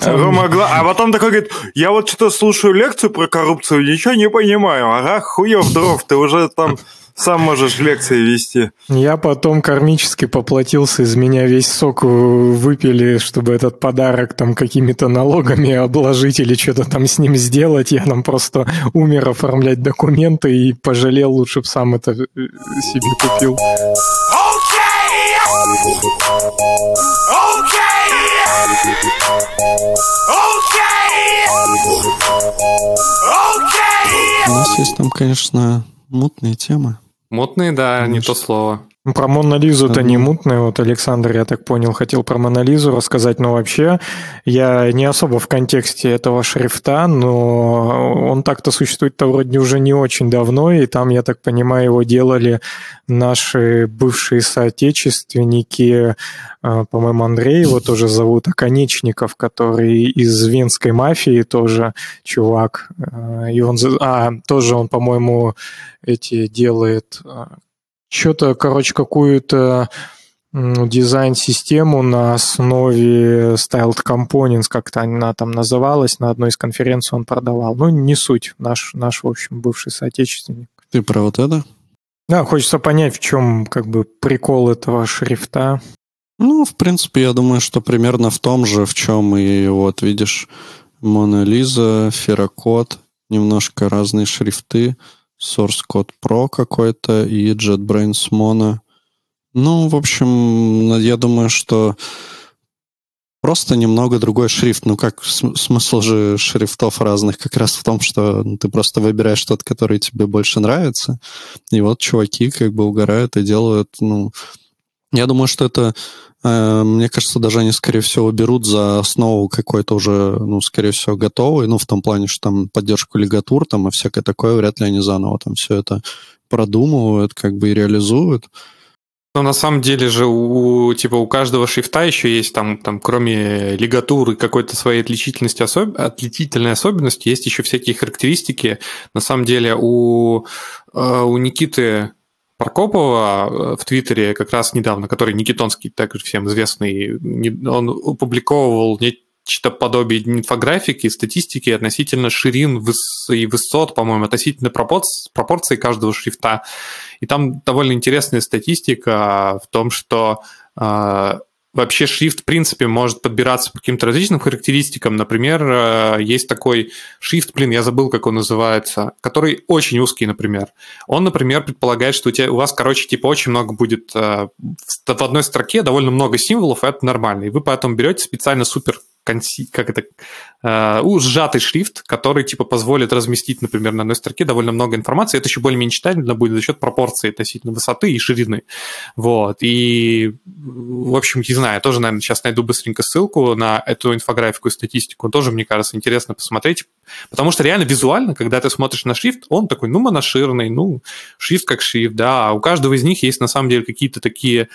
Рома А потом такой говорит, я вот что-то слушаю лекцию про коррупцию, ничего не понимаю. Ага, хуев дров, ты уже там сам можешь лекции вести. Я потом кармически поплатился, из меня весь сок выпили, чтобы этот подарок там какими-то налогами обложить или что-то там с ним сделать. Я там просто умер оформлять документы и пожалел, лучше бы сам это э, себе купил. У нас есть там, конечно, мутные темы. Мутные, да, Конечно. не то слово. Ну, про Монолизу-то не мутная. Вот Александр, я так понял, хотел про Монолизу рассказать, но вообще я не особо в контексте этого шрифта, но он так-то существует-то вроде уже не очень давно, и там, я так понимаю, его делали наши бывшие соотечественники, а, по-моему, Андрей его тоже зовут, Оконечников, который из венской мафии тоже чувак, а, и он, а, тоже он, по-моему, эти делает а, что-то, короче, какую-то дизайн-систему на основе Styled Components, как-то она там называлась, на одной из конференций он продавал. Ну, не суть, наш, наш в общем, бывший соотечественник. Ты про вот это? Да, хочется понять, в чем как бы прикол этого шрифта. Ну, в принципе, я думаю, что примерно в том же, в чем и вот, видишь, Мона Лиза, Ферокод, немножко разные шрифты – Source Code Pro какой-то и JetBrains Mono. Ну, в общем, я думаю, что просто немного другой шрифт. Ну, как смысл же шрифтов разных как раз в том, что ты просто выбираешь тот, который тебе больше нравится. И вот чуваки как бы угорают и делают, ну... Я думаю, что это Э, мне кажется, даже они, скорее всего, берут за основу какой-то уже, ну, скорее всего, готовый, ну, в том плане, что там поддержку лигатур там и всякое такое, вряд ли они заново там все это продумывают, как бы и реализуют. Но на самом деле же у типа у каждого шрифта еще есть там, там кроме лигатуры какой-то своей отличительности, особ... отличительной особенности, есть еще всякие характеристики. На самом деле у, э, у Никиты Прокопова э, в Твиттере как раз недавно, который Никитонский, также всем известный, он опубликовывал нечто подобие инфографики, статистики относительно ширин и высот, по-моему, относительно пропорций, пропорции каждого шрифта. И там довольно интересная статистика в том, что э, вообще шрифт, в принципе, может подбираться по каким-то различным характеристикам. Например, э, есть такой шрифт, блин, я забыл, как он называется, который очень узкий, например. Он, например, предполагает, что у, тебя, у вас, короче, типа очень много будет э, в одной строке довольно много символов, и это нормально. И вы поэтому берете специально супер как это, э, сжатый шрифт, который типа позволит разместить, например, на одной строке довольно много информации. Это еще более-менее читабельно будет за счет пропорции относительно высоты и ширины. Вот. И, в общем, не знаю, я тоже, наверное, сейчас найду быстренько ссылку на эту инфографику и статистику. Тоже, мне кажется, интересно посмотреть. Потому что реально визуально, когда ты смотришь на шрифт, он такой, ну, моноширный, ну, шрифт как шрифт, да. А у каждого из них есть, на самом деле, какие-то такие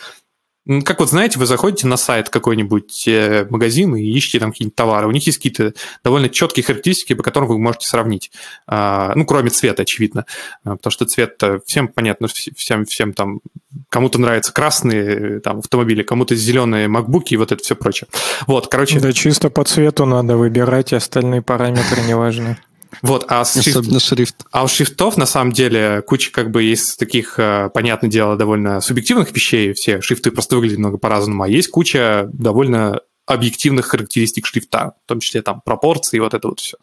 как вот знаете, вы заходите на сайт какой-нибудь э, магазин и ищете там какие-нибудь товары. У них есть какие-то довольно четкие характеристики, по которым вы можете сравнить. А, ну, кроме цвета, очевидно. А, потому что цвет всем понятно, всем, всем там кому-то нравятся красные там, автомобили, кому-то зеленые макбуки и вот это все прочее. Вот, короче... Да, чисто по цвету надо выбирать, остальные параметры не важны. Вот, а шрифт... шрифт. А у шрифтов, на самом деле, куча как бы есть таких, э, понятное дело, довольно субъективных вещей. Все шрифты просто выглядят много по-разному. А есть куча довольно объективных характеристик шрифта, в том числе там пропорции и вот это вот все.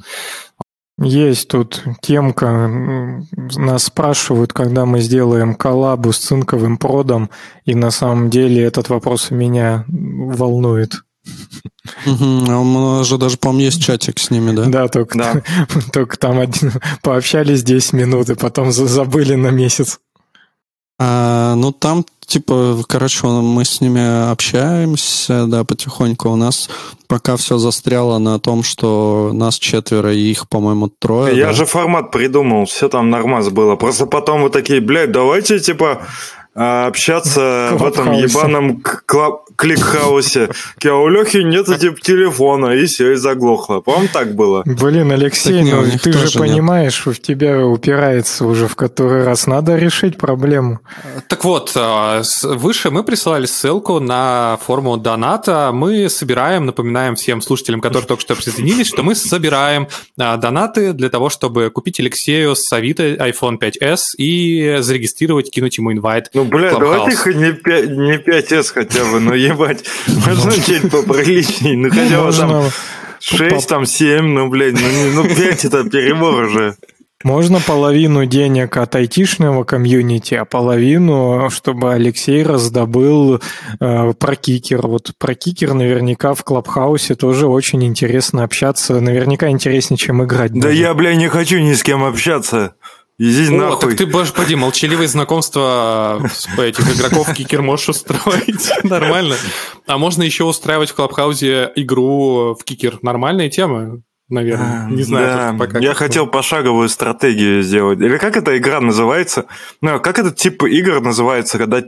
Есть тут темка. Нас спрашивают, когда мы сделаем коллабу с цинковым продом, и на самом деле этот вопрос меня волнует. Угу, у нас же даже, по-моему, есть чатик с ними, да? Да, только, Да. только там один, пообщались 10 минут, и потом за- забыли на месяц. А, ну, там, типа, короче, мы с ними общаемся, да, потихоньку. У нас пока все застряло на том, что нас четверо, и их, по-моему, трое. Я да? же формат придумал, все там нормально было. Просто потом вы такие, блядь, давайте, типа, а, общаться в этом ебаном кликхаусе. А у Лехи нет типа телефона, и все, и заглохло. По-моему, так было. Блин, Алексей, Так ну ты же нет. понимаешь, в тебя упирается уже в который раз. Надо решить проблему. Так вот, с- выше мы присылали ссылку на форму доната. Мы собираем, напоминаем всем слушателям, которые только что присоединились, что мы собираем э, донаты для того, чтобы купить Алексею с Авито iPhone 5s и зарегистрировать, кинуть ему инвайт. Ну, блядь, Clubhouse. давайте хоть не, 5, не 5S хотя бы, ну ебать. Можно чуть поприличней, ну хотя бы там Можно, 6, там 7, ну, блядь, ну, не- ну 5 это перебор уже. можно половину денег от айтишного комьюнити, а половину, чтобы Алексей раздобыл э, про кикер. Вот про кикер наверняка в Клабхаусе тоже очень интересно общаться. Наверняка интереснее, чем играть. Да даже. я, бля, не хочу ни с кем общаться. Иди О, нахуй. так ты, господи, молчаливые знакомства с этих игроков кикер можешь устроить. Нормально. А можно еще устраивать в Клабхаусе игру в кикер. Нормальная тема, наверное. Не знаю. Да, пока я хотел пошаговую стратегию сделать. Или как эта игра называется? Ну, как этот тип игр называется, когда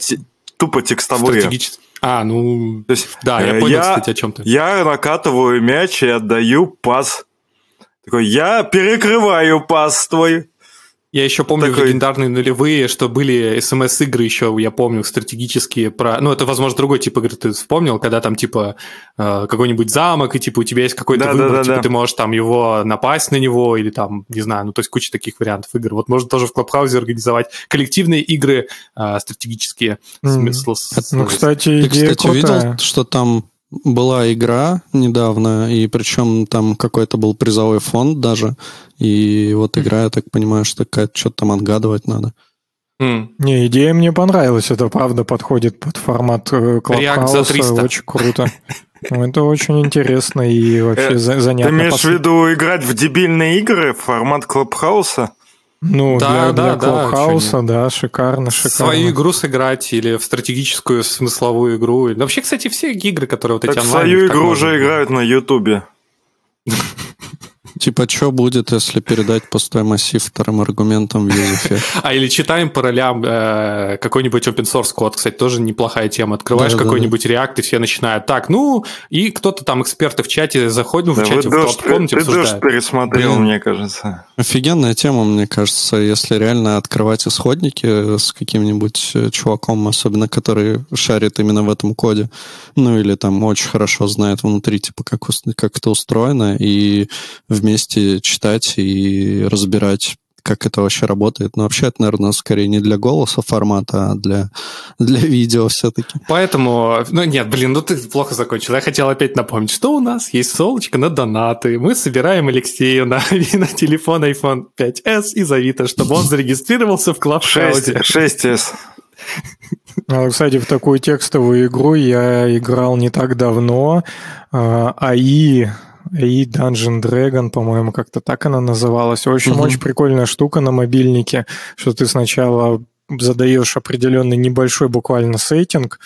тупо текстовые? Стратегически. А, ну... То есть, Да, я э, понял, я- кстати, о чем ты. Я накатываю мяч и отдаю пас. Такой, я перекрываю пас твой. Я еще помню Такой- легендарные нулевые, что были смс-игры еще, я помню, стратегические про... Ну, это, возможно, другой тип игры ты вспомнил, когда там, типа, э, какой-нибудь замок, и, типа, у тебя есть какой-то Да, да, выбор, да, типа, да. ты можешь там его напасть на него, или там, не знаю, ну, то есть куча таких вариантов игр. Вот можно тоже в Клабхаусе организовать коллективные игры э, стратегические. Мгм. Смысл Ну, кстати, Ты, идея кстати, крутая. видел, что там была игра недавно, и причем там какой-то был призовой фонд даже, и вот игра, я так понимаю, что какая-то что-то там отгадывать надо. М. Не, идея мне понравилась. Это правда подходит под формат э, Клабхауса. 300. Очень круто. Ну, Это очень интересно и вообще Э, за- Ты занятно. имеешь в виду играть в дебильные игры, формат Клабхауса? Ну, Да, для, да, для да, Клабхауса, да, шикарно, шикарно. Свою игру сыграть или в стратегическую смысловую игру. Вообще, кстати, все игры, которые вот эти Так онлайн... свою игру уже играют на Ютубе. Типа, что будет, если передать пустой массив вторым аргументом в use А или читаем по ролям э, какой-нибудь open source код, кстати, тоже неплохая тема. Открываешь какой-нибудь React, и все начинают так, ну, и кто-то там, эксперты в чате заходят, ну, в Да, чате, в дождь, комнате ты обсуждают. пересмотрел, Блин. мне кажется. Офигенная тема, мне кажется, если реально открывать исходники с каким-нибудь э, чуваком, особенно который шарит именно в этом коде, ну или там очень хорошо знает внутри, типа, как, как это устроено, и вместе читать и разбирать, как это вообще работает. Но вообще это, наверное, скорее не для голоса формата, а для, для видео все-таки. Поэтому, ну нет, блин, ну ты плохо закончил. Я хотел опять напомнить, что у нас есть ссылочка на донаты. Мы собираем Алексею на, на телефон iPhone 5s из Авито, чтобы он зарегистрировался в Клабхаусе. 6, 6S. А, Кстати, в такую текстовую игру я играл не так давно. А, АИ, АИ Dungeon Dragon, по-моему, как-то так она называлась. В общем, Мгм. очень прикольная штука на мобильнике, что ты сначала задаешь определенный небольшой буквально сеттинг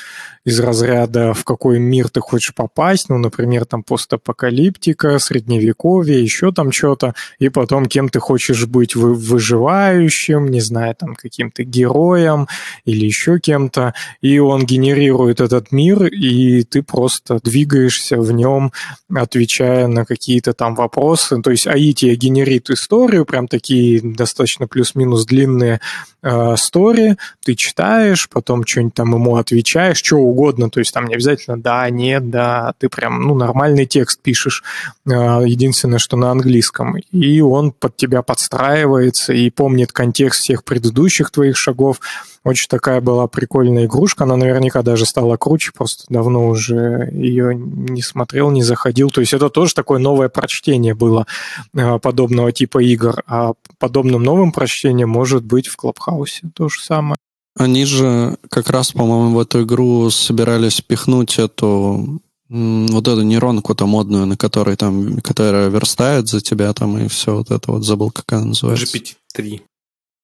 из разряда, в какой мир ты хочешь попасть, ну, например, там постапокалиптика, средневековье, еще там что-то, и потом кем ты хочешь быть, вы- выживающим, не знаю, там каким-то героем или еще кем-то, и он генерирует этот мир, и ты просто двигаешься в нем, отвечая на какие-то там вопросы. То есть АИ тебе генерит историю, прям такие достаточно плюс-минус длинные э, истории, разговоре, ты читаешь, потом что-нибудь там ему отвечаешь, что угодно, то есть там не обязательно да, нет, да, ты прям, ну, нормальный текст пишешь, а, единственное, что на английском, и он под тебя подстраивается и помнит контекст всех предыдущих твоих шагов, очень такая была прикольная игрушка, она наверняка даже стала круче, просто давно уже ее не смотрел, не заходил. То есть это тоже такое новое прочтение было э, подобного типа игр, а подобным новым прочтением может быть в Клабхаусе то же самое. Они же как раз, по-моему, в эту игру собирались пихнуть эту вот эту нейронку-то модную, на которой там, которая верстает за тебя там и все вот это вот, забыл, как она называется. GPT-3.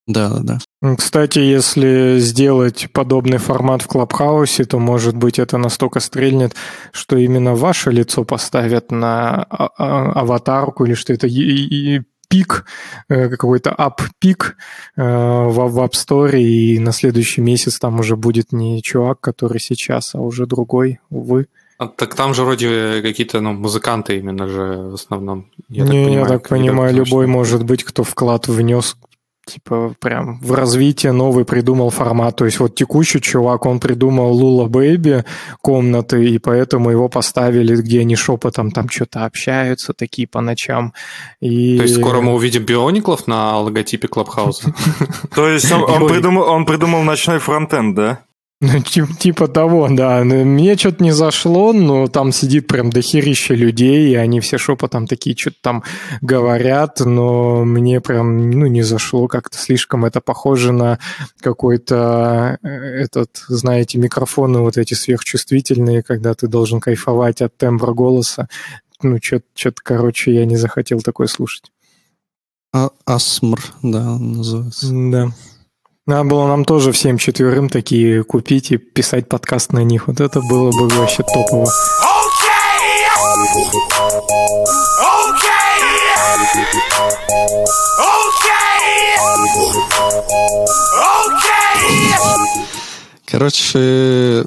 Да, да, да. Кстати, если сделать подобный формат в Клабхаусе, то, может быть, это настолько стрельнет, что именно ваше лицо поставят на а, а, аватарку или что это и пик, э, какой-то ап-пик э, в, в App Store, и на следующий месяц там уже будет не чувак, который сейчас, а уже другой, увы. А, так там же вроде какие-то ну, музыканты именно же в основном. Я не, так понимаю, я так понимаю, любой может быть, кто вклад внес типа прям в развитие новый придумал формат. То есть вот текущий чувак, он придумал Лула Бэйби комнаты, и поэтому его поставили, где они шепотом там что-то общаются, такие по ночам. И... То есть скоро мы увидим биониклов на логотипе Клабхауса? То есть он придумал ночной фронтенд, да? Ну, типа того, да. Мне что-то не зашло, но там сидит прям дохерища людей, и они все шепотом такие что-то там говорят, но мне прям, ну, не зашло как-то слишком. Это похоже на какой-то э, этот, знаете, микрофоны вот эти сверхчувствительные, когда ты должен кайфовать от тембра голоса. Ну, что-то, короче, я не захотел такое слушать. А, асмр, да, называется. Да. Надо было нам тоже всем четверым такие купить и писать подкаст на них. Вот это было бы вообще топово. Короче,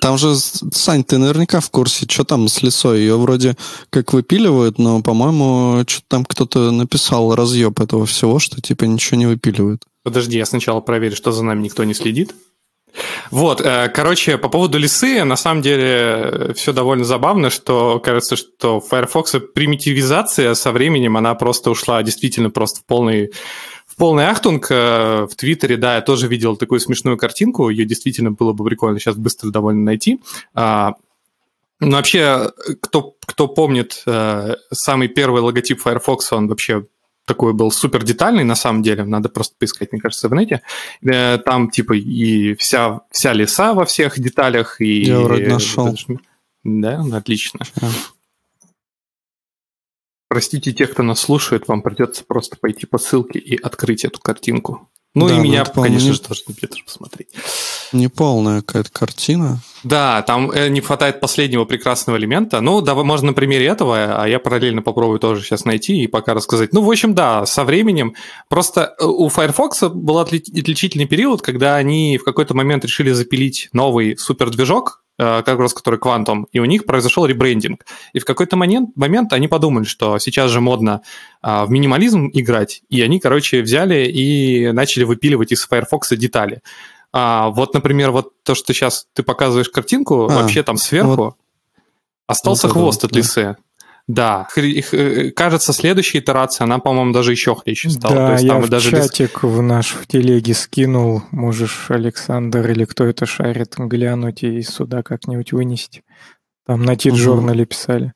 там же, Сань, ты наверняка в курсе, что там с лесой. Ее вроде как выпиливают, но, по-моему, что-то там кто-то написал разъеб этого всего, что типа ничего не выпиливают. Подожди, я сначала проверю, что за нами никто не следит. Вот, э, короче, по поводу лисы, на самом деле все довольно забавно, что кажется, что Firefox примитивизация со временем, она просто ушла действительно просто в полный, в полный ахтунг. Э, в Твиттере, да, я тоже видел такую смешную картинку, ее действительно было бы прикольно сейчас быстро довольно найти. А, но вообще, кто, кто помнит э, самый первый логотип Firefox, он вообще такой был супер детальный, на самом деле, надо просто поискать, мне кажется, в инете. Э, там, типа, и вся, вся леса во всех деталях. И, Я вроде нашел. Да, отлично. А. Простите тех, кто нас слушает, вам придется просто пойти по ссылке и открыть эту картинку. Ну да, и меня, конечно же, тоже где-то посмотреть. Неполная какая-то картина. Да, там э, не хватает последнего прекрасного элемента. Ну, да, можно на примере этого, а я параллельно попробую тоже сейчас найти и пока рассказать. Ну, в общем, да, со временем. Просто э, у Firefox был отличительный период, когда они в какой-то момент решили запилить новый супердвижок, Э, как раз который Quantum, и у них произошел ребрендинг. И в какой-то момент, момент они подумали, что сейчас же модно а, в минимализм играть, и они, короче, взяли и начали выпиливать из Firefox детали. А, вот, например, вот то, что сейчас ты показываешь картинку, а, вообще там сверху вот, остался вот хвост это, от лисы. Да. Да, э, кажется, следующая итерация, она, по-моему, даже еще хлеще стала. Да, То есть, я в даже чатик в наш в телеге скинул, можешь, Александр или кто это шарит, глянуть и сюда как-нибудь вынести. Там на тит-журнале угу. писали.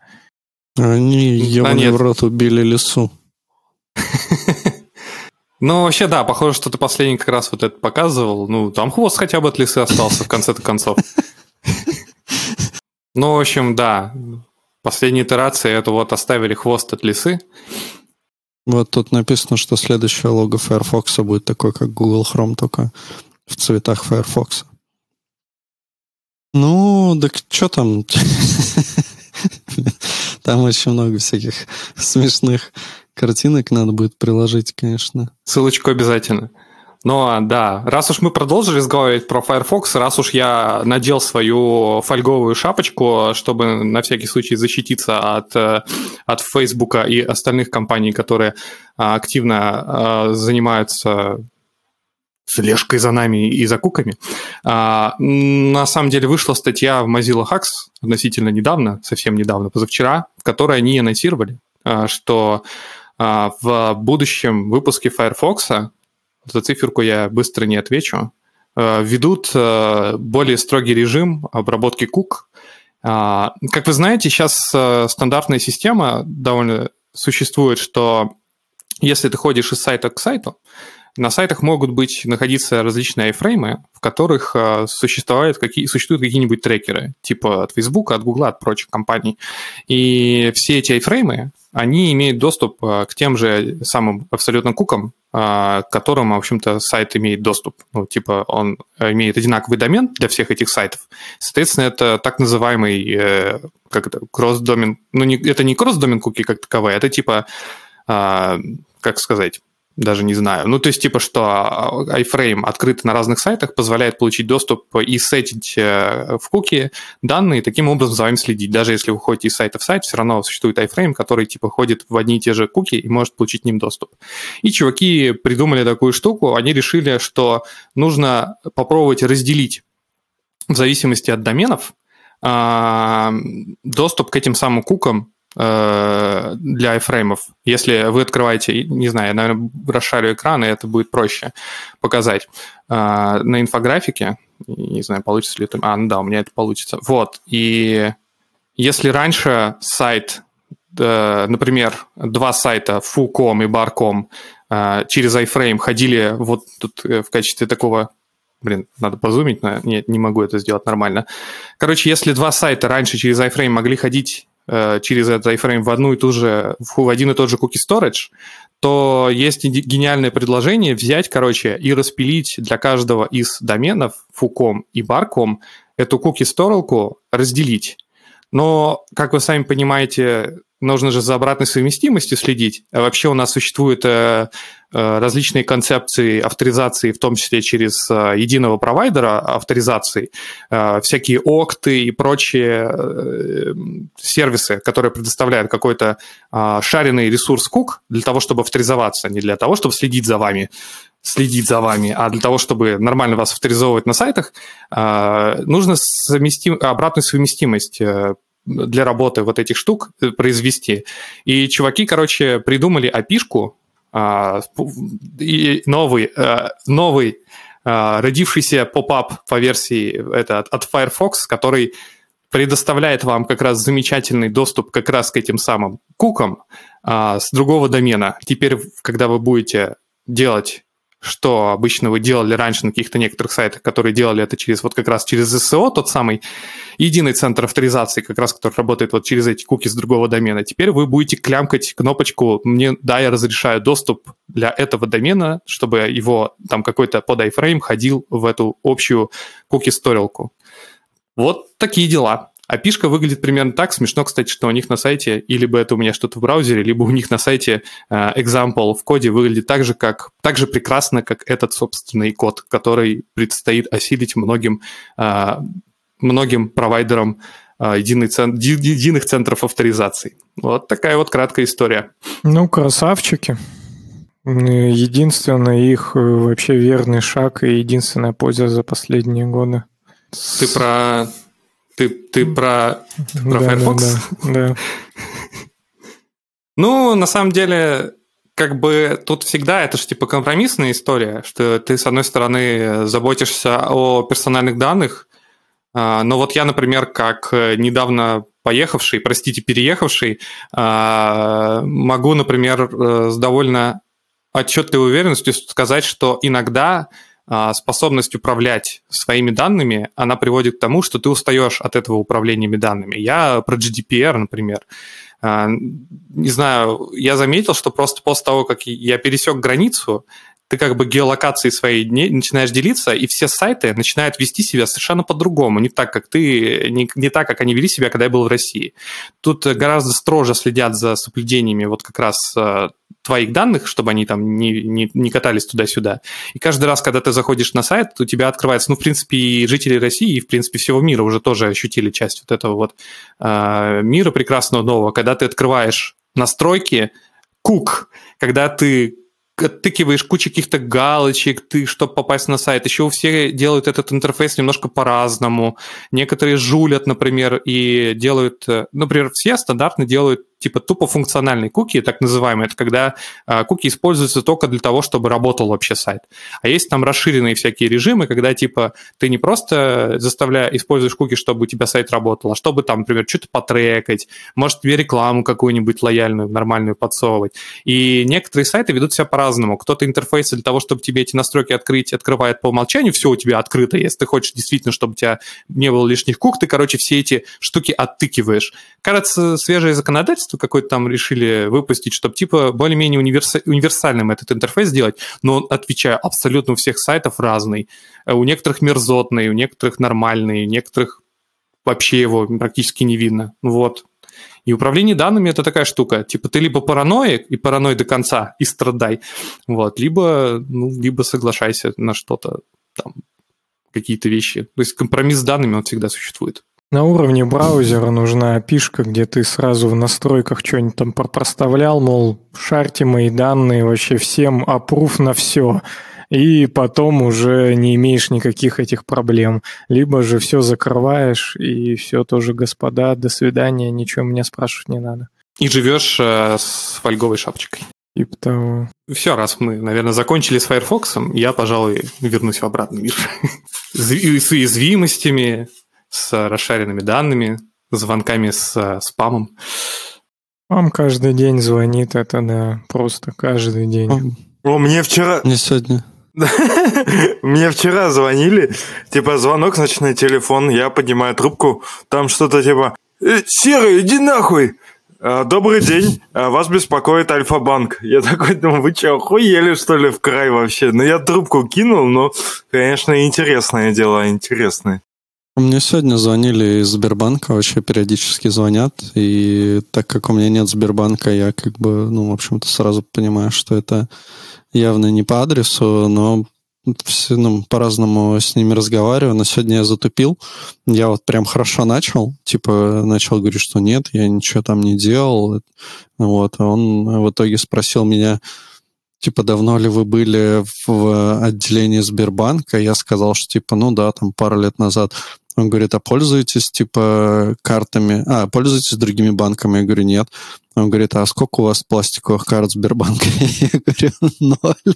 Они, ебаный а в рот, убили лесу. Ну, вообще, да, похоже, что ты последний как раз вот это показывал. Ну, там хвост хотя бы от лисы остался в конце-то концов. Ну, в общем, да, Последняя итерация это вот оставили хвост от лисы. Вот тут написано, что следующее лого Firefox будет такое, как Google Chrome, только в цветах Firefox. Ну, так что там? Там очень много всяких смешных картинок надо будет приложить, конечно. Ссылочку обязательно. Но да, раз уж мы продолжили разговаривать про Firefox, раз уж я надел свою фольговую шапочку, чтобы на всякий случай защититься от, э, от Facebook и остальных компаний, которые а, активно а, занимаются слежкой за нами и за куками. А, на самом деле вышла статья в Mozilla Hacks относительно недавно, совсем недавно, позавчера, в которой они анонсировали, а, что а, в будущем выпуске Firefox, за циферку я быстро не отвечу, а, ведут а, более строгий режим обработки кук. А, как вы знаете, сейчас а, стандартная система довольно существует, что если ты ходишь из сайта к сайту, на сайтах могут быть находиться различные iFrame, в которых э, существуют, какие, существуют какие-нибудь трекеры, типа от Facebook, от Google, от прочих компаний. И все эти iFrame, они имеют доступ э, к тем же самым абсолютно кукам, э, к которым, в общем-то, сайт имеет доступ. Ну, типа он имеет одинаковый домен для всех этих сайтов. Соответственно, это так называемый как это, кросс-домен... Ну, не, это не кросс-домен куки как таковые, это типа, как сказать, даже не знаю. Ну, то есть, типа, что iFrame открытый на разных сайтах позволяет получить доступ и сетить э, в куки данные, таким образом за вами следить. Даже если вы ходите из сайта в сайт, все равно существует iFrame, который, типа, ходит в одни и те же куки и может получить к ним доступ. И чуваки придумали такую штуку, они решили, что нужно попробовать разделить в зависимости от доменов а, доступ к этим самым кукам для айфреймов. Если вы открываете, не знаю, я, наверное, расшарю экран, и это будет проще показать. Э, на инфографике, не знаю, получится ли это... А, ну да, у меня это получится. Вот, и если раньше сайт, э, например, два сайта, foo.com и bar.com, через iFrame ходили вот тут в качестве такого Блин, надо позумить, но нет, не могу это сделать нормально. Короче, если два сайта раньше через iFrame могли ходить Э, через этот iFrame в одну и ту же, в один и тот же cookie storage, то есть гениальное предложение взять, короче, и распилить для каждого из доменов фуком и барком эту storage разделить. Но, как вы сами понимаете, нужно же за обратной совместимостью следить. А вообще у нас существуют э, э, различные концепции авторизации, в том числе через э, единого провайдера авторизации, всякие окты и прочие сервисы, которые предоставляют какой-то шаренный ресурс кук для того, чтобы авторизоваться, не для того, чтобы следить за вами, следить за вами, а для того, чтобы нормально вас авторизовывать на сайтах, нужно совместим, обратную совместимость для работы вот этих штук э, произвести. И чуваки, короче, придумали опишку, а, новый, а, новый а, родившийся поп-ап по версии это, от Firefox, который предоставляет вам как раз замечательный доступ как раз к этим самым кукам а, с другого домена. Теперь, когда вы будете делать что обычно вы делали раньше на каких-то некоторых сайтах, которые делали это через вот как раз через ССО, тот самый единый центр авторизации, как раз который работает вот через эти куки с другого домена. Теперь вы будете клямкать кнопочку «Мне, да, я разрешаю доступ для этого домена, чтобы его там какой-то под iFrame ходил в эту общую куки-сторилку». Вот такие дела. А пишка выглядит примерно так. Смешно, кстати, что у них на сайте, или бы это у меня что-то в браузере, либо у них на сайте uh, example в коде выглядит так же, как, так же прекрасно, как этот собственный код, который предстоит осилить многим, uh, многим провайдерам uh, единый цен, единых центров авторизации. Вот такая вот краткая история. Ну, красавчики. Единственный их э, вообще верный шаг и единственная польза за последние годы. Ты про ты, ты про, про да, Firefox? Да, да, да. Ну, на самом деле, как бы тут всегда это же типа компромиссная история, что ты, с одной стороны, заботишься о персональных данных, а, но вот я, например, как недавно поехавший, простите, переехавший, а, могу, например, э, с довольно отчетливой уверенностью сказать, что иногда способность управлять своими данными, она приводит к тому, что ты устаешь от этого управления данными. Я про GDPR, например. А, не знаю, я заметил, что просто после того, как я пересек границу, ты как бы геолокацией своей начинаешь делиться, и все сайты начинают вести себя совершенно по-другому, не так, как ты, не, не так, как они вели себя, когда я был в России. Тут гораздо строже следят за соблюдениями вот как раз а, твоих данных, чтобы они там не, не, не катались туда-сюда. И каждый раз, когда ты заходишь на сайт, у тебя открывается, ну, в принципе, и жители России, и, в принципе, всего мира уже тоже ощутили часть вот этого вот э, мира прекрасного нового, когда ты открываешь настройки, кук, когда ты оттыкиваешь кучу каких-то галочек, ты, чтобы попасть на сайт. Еще все делают этот интерфейс немножко по-разному. Некоторые жулят, например, и делают... э, Например, все стандартно делают типа тупо функциональные куки, так называемые. Это когда а, куки используются только для того, чтобы работал вообще сайт. А есть там расширенные всякие режимы, когда типа ты не просто заставляешь, используешь куки, чтобы у тебя сайт работал, а чтобы там, например, что-то потрекать, может тебе рекламу какую-нибудь лояльную, нормальную подсовывать. И некоторые сайты ведут себя по-разному. Кто-то интерфейсы для того, чтобы тебе эти настройки открыть, открывает по умолчанию, все у тебя открыто. Если ты хочешь действительно, чтобы у тебя не было лишних кук, ты, короче, все эти штуки оттыкиваешь. Кажется, свежее законодательство какое-то там решили выпустить, чтобы типа более-менее универса- универсальным этот интерфейс сделать, но он, отвечаю, абсолютно у всех сайтов разный. Э, У некоторых мерзотный, у некоторых нормальный, у некоторых вообще его практически не видно. Вот. И управление данными это такая штука. Типа ты либо параноик, и параной до конца, и страдай, вот, либо, ну, либо соглашайся на что-то, там, какие-то вещи. То есть компромисс с данными, он всегда существует. На уровне браузера нужна пишка, где ты сразу в настройках что-нибудь там проставлял, мол, шарьте мои данные, вообще всем опруф на все. И потом уже не имеешь никаких этих проблем. Либо же все закрываешь, и все тоже, господа, до свидания, ничего меня спрашивать не надо. И живешь э, с фольговой шапочкой. Типа того. Все, раз мы, наверное, закончили с Firefox, я, пожалуй, вернусь в обратный мир. С с уязвимостями, с расшаренными данными, звонками с э, спамом. Вам каждый день звонит, это да, просто каждый день. О, мне вчера... Не сегодня. Мне вчера звонили, типа звонок, значит, на телефон, я поднимаю трубку, там что-то типа «Э, «Серый, иди нахуй!» «А, Добрый день, а, вас беспокоит Альфа-банк. Я такой думаю, вы что, охуели, что ли, в край вообще? Ну, я трубку кинул, но, конечно, интересное дело, интересное. Мне сегодня звонили из Сбербанка, вообще периодически звонят, и так как у меня нет Сбербанка, я как бы, ну, в общем-то, сразу понимаю, что это явно не по адресу, но все, ну, по-разному с ними разговариваю, но сегодня я затупил, я вот прям хорошо начал, типа начал говорить, что нет, я ничего там не делал, вот, а он в итоге спросил меня, типа, давно ли вы были в отделении Сбербанка, я сказал, что, типа, ну да, там пару лет назад, он говорит, а пользуетесь, типа, картами, а, пользуетесь другими банками? Я говорю, нет. Он говорит, а сколько у вас пластиковых карт Сбербанка? Я говорю, ноль.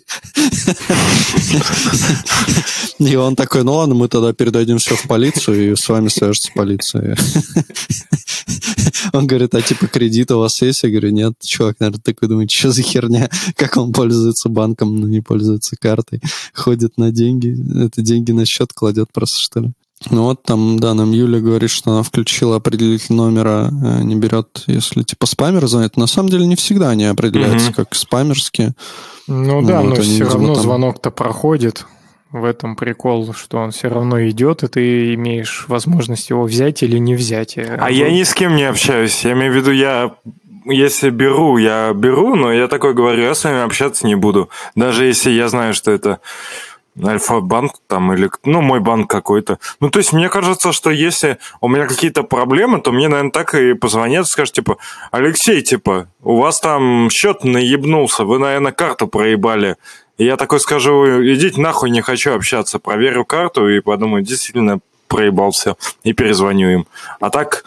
И он такой, ну ладно, мы тогда передадим все в полицию, и с вами свяжется полиция. Он говорит, а типа кредит у вас есть? Я говорю, нет, чувак, наверное, такой думает, что за херня, как он пользуется банком, но не пользуется картой, ходит на деньги, это деньги на счет кладет просто, что ли? Ну вот там, да, нам Юля говорит, что она включила определитель номера, э, не берет, если типа спамер звонит. На самом деле не всегда они определяются Мгм. как спамерские. Ну, Ну, да, вот но они, все видимо, равно там- звонок-то проходит. В этом прикол, что он все равно идет, и ты имеешь возможность его взять или не взять. А я ни с кем не общаюсь. Я имею в виду, я если беру, я беру, но я такой говорю, я с вами общаться не буду. Даже если я знаю, что это Альфа-банк там или, ну, мой банк какой-то. Ну, то есть, мне кажется, что если у меня какие-то проблемы, то мне, наверное, так и позвонят, скажут, типа, Алексей, типа, у вас там счет наебнулся, вы, наверное, карту проебали. И я такой скажу, идите нахуй, не хочу общаться. Проверю карту и подумаю, действительно проебался. И перезвоню им. А так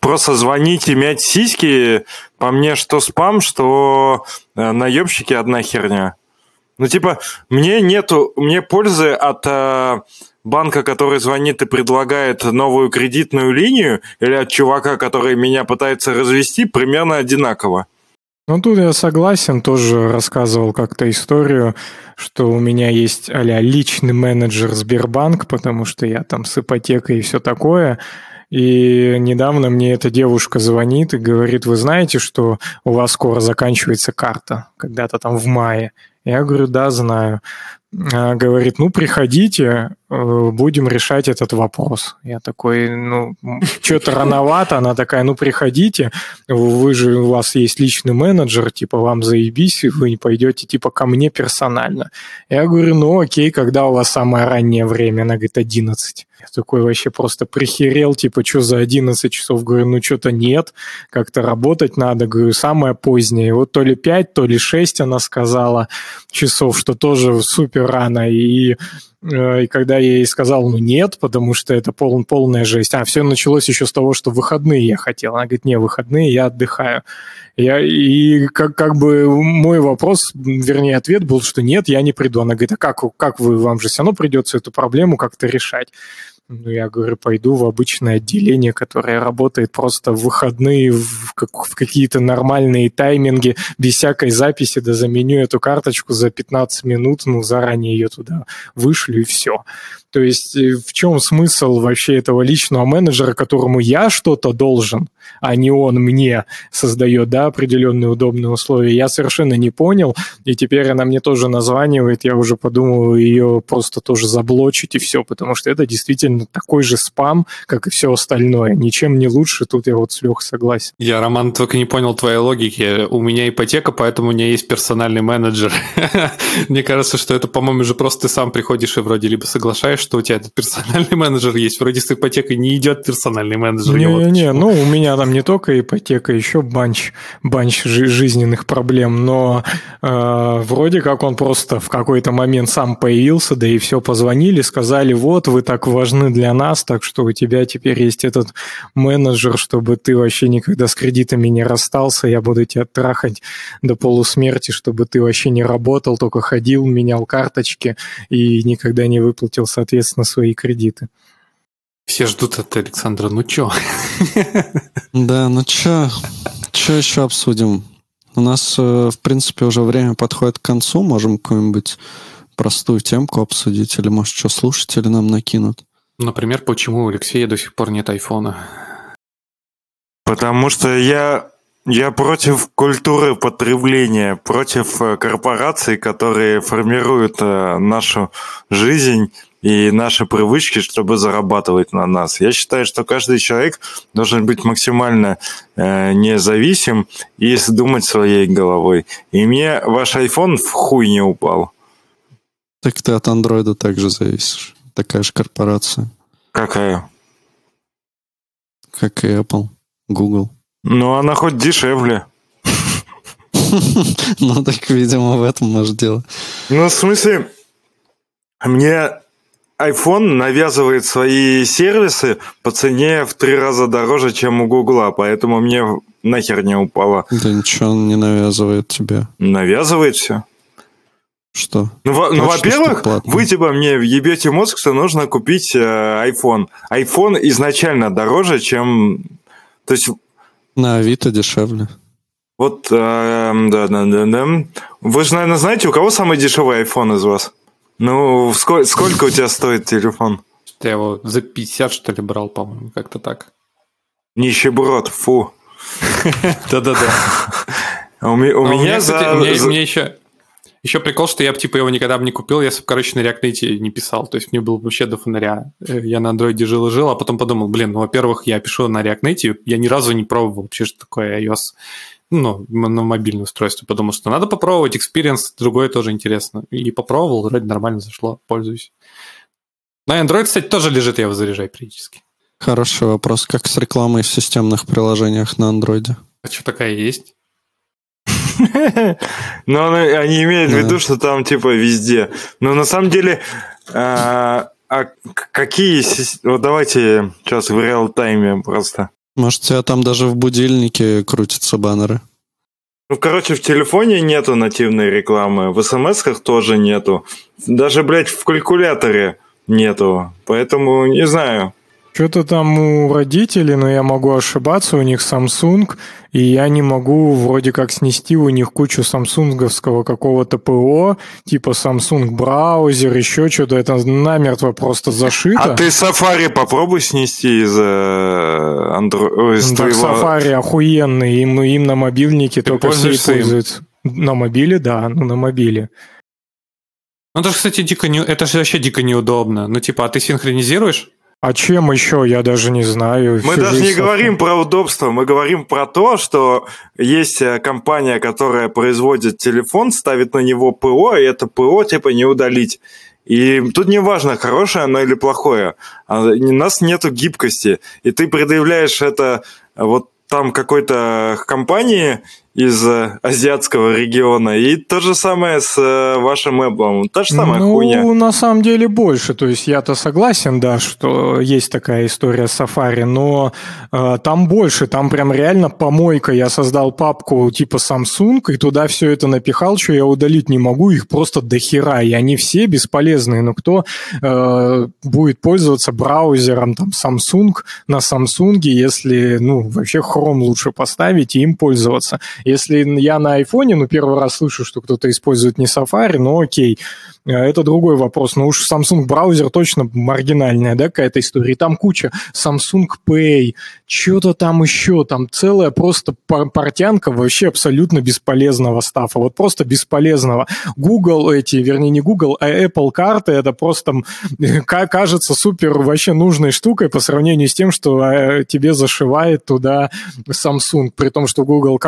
просто звонить и мять сиськи, по мне, что спам, что э, наебщики одна херня. Ну, типа, мне нету, мне пользы от э, банка, который звонит и предлагает новую кредитную линию, или от чувака, который меня пытается развести, примерно одинаково. Ну, тут я согласен, тоже рассказывал как-то историю, что у меня есть а личный менеджер Сбербанк, потому что я там с ипотекой и все такое. И недавно мне эта девушка звонит и говорит, вы знаете, что у вас скоро заканчивается карта, когда-то там в мае. Я говорю, да, знаю. А, говорит, ну, приходите, э, будем решать этот вопрос. Я такой, ну, что-то рановато. Она такая, ну, приходите, вы же, у вас есть личный менеджер, типа, вам заебись, вы не пойдете, типа, ко мне персонально. Я говорю, ну, окей, когда у вас самое раннее время? Она говорит, 11. Я такой вообще просто прихерел, типа, что за 11 часов? Говорю, ну что-то нет, как-то работать надо. Говорю, самое позднее. Вот то ли 5, то ли 6 она сказала часов, что тоже супер рано. И Э, и когда я ей сказал, ну нет, потому что это пол, полная жесть. А, все началось еще с того, что выходные я хотел. Она говорит, не, выходные я отдыхаю. Я, и как, как бы мой вопрос, вернее, ответ был, что нет, я не приду. Она говорит, а как, как вы, вам же все равно придется эту проблему как-то решать. Ну, я говорю, пойду в обычное отделение, которое работает просто в выходные, в, как, в какие-то нормальные тайминги, без всякой записи, да заменю эту карточку за 15 минут, ну, заранее ее туда вышлю и все. То есть э, в чем смысл вообще этого личного менеджера, которому я что-то должен, а не он мне создает да, определенные удобные условия, я совершенно не понял, и теперь она мне тоже названивает, я уже подумал ее просто тоже заблочить и все, потому что это действительно такой же спам, как и все остальное, ничем не лучше, тут я вот с Лехой согласен. Я, Роман, только не понял твоей логики. У меня ипотека, поэтому у меня есть персональный менеджер. Мне кажется, что это, по-моему, же просто ты сам приходишь и вроде либо соглашаешь, что у тебя этот персональный менеджер есть. Вроде с ипотекой не идет персональный менеджер. Не-не-не, ну у меня там не только ипотека, еще банч, банч жизненных проблем, но э, вроде как он просто в какой-то момент сам появился, да и все, позвонили, сказали, вот, вы так важны для нас, так что у тебя теперь есть этот менеджер, чтобы ты вообще никогда с кредитами не расстался, я буду тебя трахать до полусмерти, чтобы ты вообще не работал, только ходил, менял карточки и никогда не выплатил, соответственно, свои кредиты. Все ждут от Александра, ну чё? Да, ну чё, чё еще обсудим? У нас, э, в принципе, уже время подходит к концу. Можем какую-нибудь простую темку обсудить, или, может, что слушатели нам накинут. Например, почему у Алексея до сих пор нет айфона? Потому что я, я против культуры потребления, против э, корпораций, которые формируют э, нашу жизнь и наши привычки, чтобы зарабатывать на нас. Я считаю, что каждый человек должен быть максимально э, независим и думать своей головой. И мне ваш iPhone в хуй не упал. Так ты от андроида также зависишь. Такая же корпорация. Какая? Как и Apple, Google. Ну, она хоть дешевле. Ну, так, видимо, в этом может дело. Ну, в смысле, мне iPhone навязывает свои сервисы по цене в три раза дороже, чем у Гугла, поэтому мне нахер не упало. Да ничего он не навязывает тебе. Навязывает все. Что? Ну, ну во-первых, вы типа мне ебете мозг, что нужно купить э, iPhone. iPhone изначально дороже, чем... То есть... На Авито дешевле. Вот, э, да, да, да, да. Вы же, наверное, знаете, у кого самый дешевый iPhone из вас? Ну, сколько, сколько у тебя стоит телефон? Я его за 50, что ли, брал, по-моему, как-то так. Нищеброд, фу. Да-да-да. У меня за... Меня еще... Еще прикол, что я бы типа его никогда бы не купил, если бы, короче, на React не писал. То есть мне было вообще до фонаря. Э, я на андроиде жил и жил, а потом подумал, блин, ну, во-первых, я пишу на React Native, я ни разу не пробовал вообще, что такое iOS ну, на мобильное устройство. Подумал, что надо попробовать, experience другое тоже интересно. И попробовал, вроде нормально зашло, пользуюсь. На Android, кстати, тоже лежит, я его заряжаю периодически. Хороший вопрос. Как с рекламой в системных приложениях на андроиде? А что такая есть? Но они имеют в виду, что там типа везде. Но на самом деле, а, а какие... Вот давайте сейчас в реал-тайме просто. Может, у тебя там даже в будильнике крутятся баннеры? Ну, короче, в телефоне нету нативной рекламы, в смс-ках тоже нету. Даже, блядь, в калькуляторе нету. Поэтому, не знаю. Что-то там у родителей, но я могу ошибаться, у них Samsung, и я не могу вроде как снести у них кучу самсунговского какого-то ПО, типа Samsung браузер, еще что-то, это намертво просто зашито. А ты Safari попробуй снести из Android. Из так твоего... Safari охуенный, им, им на мобильнике ты только все пользуются. На мобиле, да, ну на мобиле. Ну, это же, кстати, дико не... это же вообще дико неудобно. Ну, типа, а ты синхронизируешь? А чем еще, я даже не знаю. Мы даже не говорим про удобство, мы говорим про то, что есть э, компания, которая производит телефон, ставит на него ПО, и это ПО типа не удалить. И тут не важно, хорошее оно или плохое. А у нас нету гибкости. И ты предъявляешь это вот там какой-то компании, из э, азиатского региона. И то же самое с э, вашим Apple. Та же самая ну, хуйня. Ну, на самом деле больше. То есть я-то согласен, да, что есть такая история с Safari, но э, там больше. Там прям реально помойка. Я создал папку типа Samsung, и туда все это напихал, что я удалить не могу. Их просто дохера. И они все бесполезные. Но кто э, будет пользоваться браузером там Samsung на Samsung, если, ну, вообще Chrome лучше поставить и им пользоваться. Если я на айфоне, ну, первый раз слышу, что кто-то использует не Safari, ну, окей, э, это другой вопрос. Но уж Samsung браузер точно маргинальная, да, какая-то история. И там куча Samsung Pay, что-то там еще, там целая просто портянка вообще абсолютно бесполезного стафа. Вот просто бесполезного. Google эти, вернее, не Google, а Apple карты, это просто кажется супер вообще нужной штукой по сравнению с тем, что э, тебе зашивает туда Samsung, при том, что Google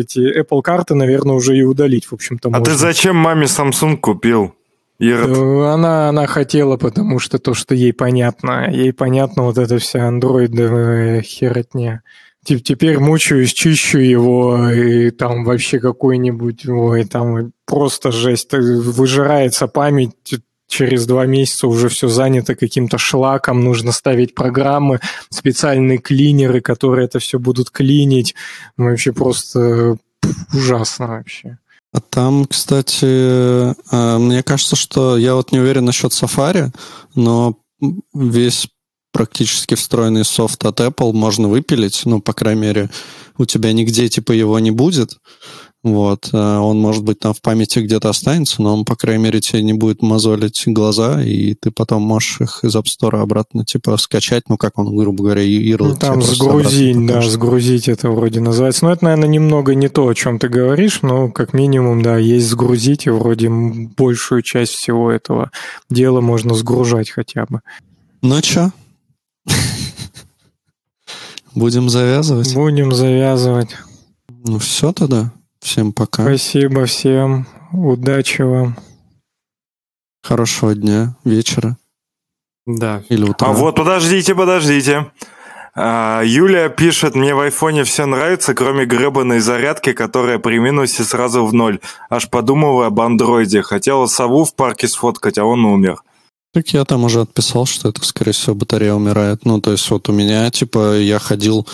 эти Apple карты, наверное, уже и удалить, в общем-то, А ты зачем маме Samsung купил? Ирод. Э, она, она хотела, потому что то, что ей понятно. Ей понятно вот эта вся андроидовая херотня. Теперь мучаюсь, чищу его, и там вообще какой-нибудь, ой, там просто жесть, выжирается память, через два месяца уже все занято каким-то шлаком, нужно ставить программы, специальные клинеры, которые это все будут клинить. Вообще просто ужасно вообще. А там, кстати, э, мне кажется, что я вот не уверен насчет Safari, но весь практически встроенный софт от Apple можно выпилить, ну, по крайней мере, у тебя нигде типа его не будет. Вот. Э, он, может быть, там в памяти где-то останется, но он, по крайней мере, тебе не будет мозолить глаза, и ты потом можешь их из App Store обратно, типа, скачать, ну, как он, грубо говоря, URL. Ну, там сгрузить, да, сгрузить это вроде называется. Но это, наверное, немного не то, о чем ты говоришь, но, как минимум, да, есть сгрузить, и вроде большую часть всего этого дела можно сгружать хотя бы. Ну, что? Будем завязывать? Будем завязывать. Ну, все тогда. Всем пока. Спасибо всем. Удачи вам. Хорошего дня, вечера. Да. Или утра. А вот, подождите, подождите. А, Юлия пишет, мне в айфоне все нравится, кроме гребаной зарядки, которая при минусе сразу в ноль. Аж подумываю об андроиде. Хотела сову в парке сфоткать, а он умер. Так я там уже отписал, что это, скорее всего, батарея умирает. Ну, то есть вот у меня, типа, я ходил,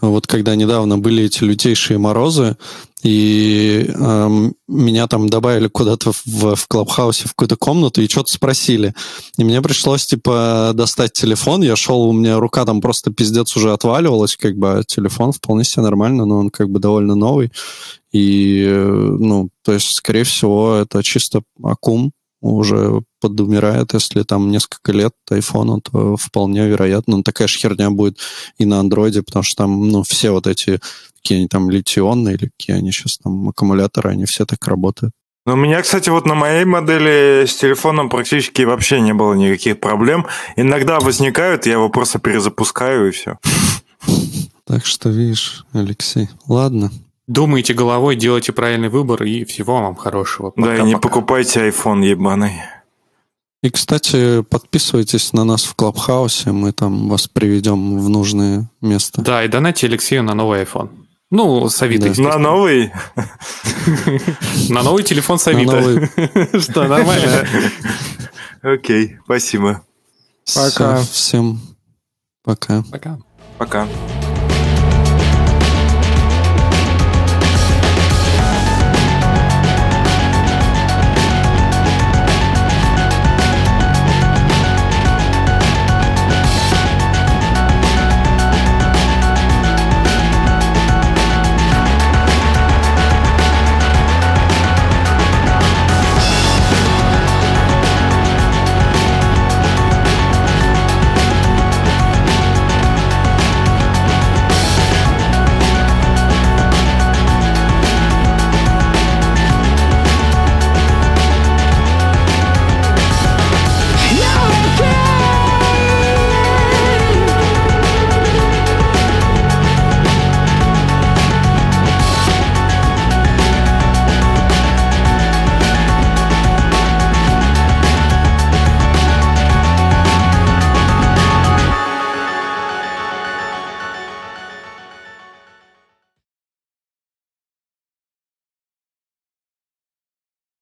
вот когда недавно были эти лютейшие морозы, и э, меня там добавили куда-то в, в Клабхаусе в какую-то комнату и что-то спросили. И мне пришлось, типа, достать телефон. Я шел, у меня рука там просто пиздец уже отваливалась, как бы, а телефон вполне себе нормально, но он как бы довольно новый. И, э, ну, то есть, скорее всего, это чисто аккум, уже подумирает, если там несколько лет айфону, то вполне вероятно. Ну, такая же херня будет и на андроиде, потому что там, ну, все вот эти, какие они там литионные или какие они сейчас там аккумуляторы, они все так работают. Ну, у меня, кстати, вот на моей модели с телефоном практически вообще не было никаких проблем. Иногда возникают, я его просто перезапускаю и все. Так что, видишь, Алексей, ладно. Думайте головой, делайте правильный выбор и всего вам хорошего. Пока, да, и не покупайте iPhone ебаный. И, кстати, подписывайтесь на нас в Клабхаусе, мы там вас приведем в нужное место. Да, и донайте Алексею на новый iPhone. Ну, с Авито, да. На новый? На новый телефон с Авито. Что, нормально? Окей, спасибо. Пока. Всем пока. Пока. Пока.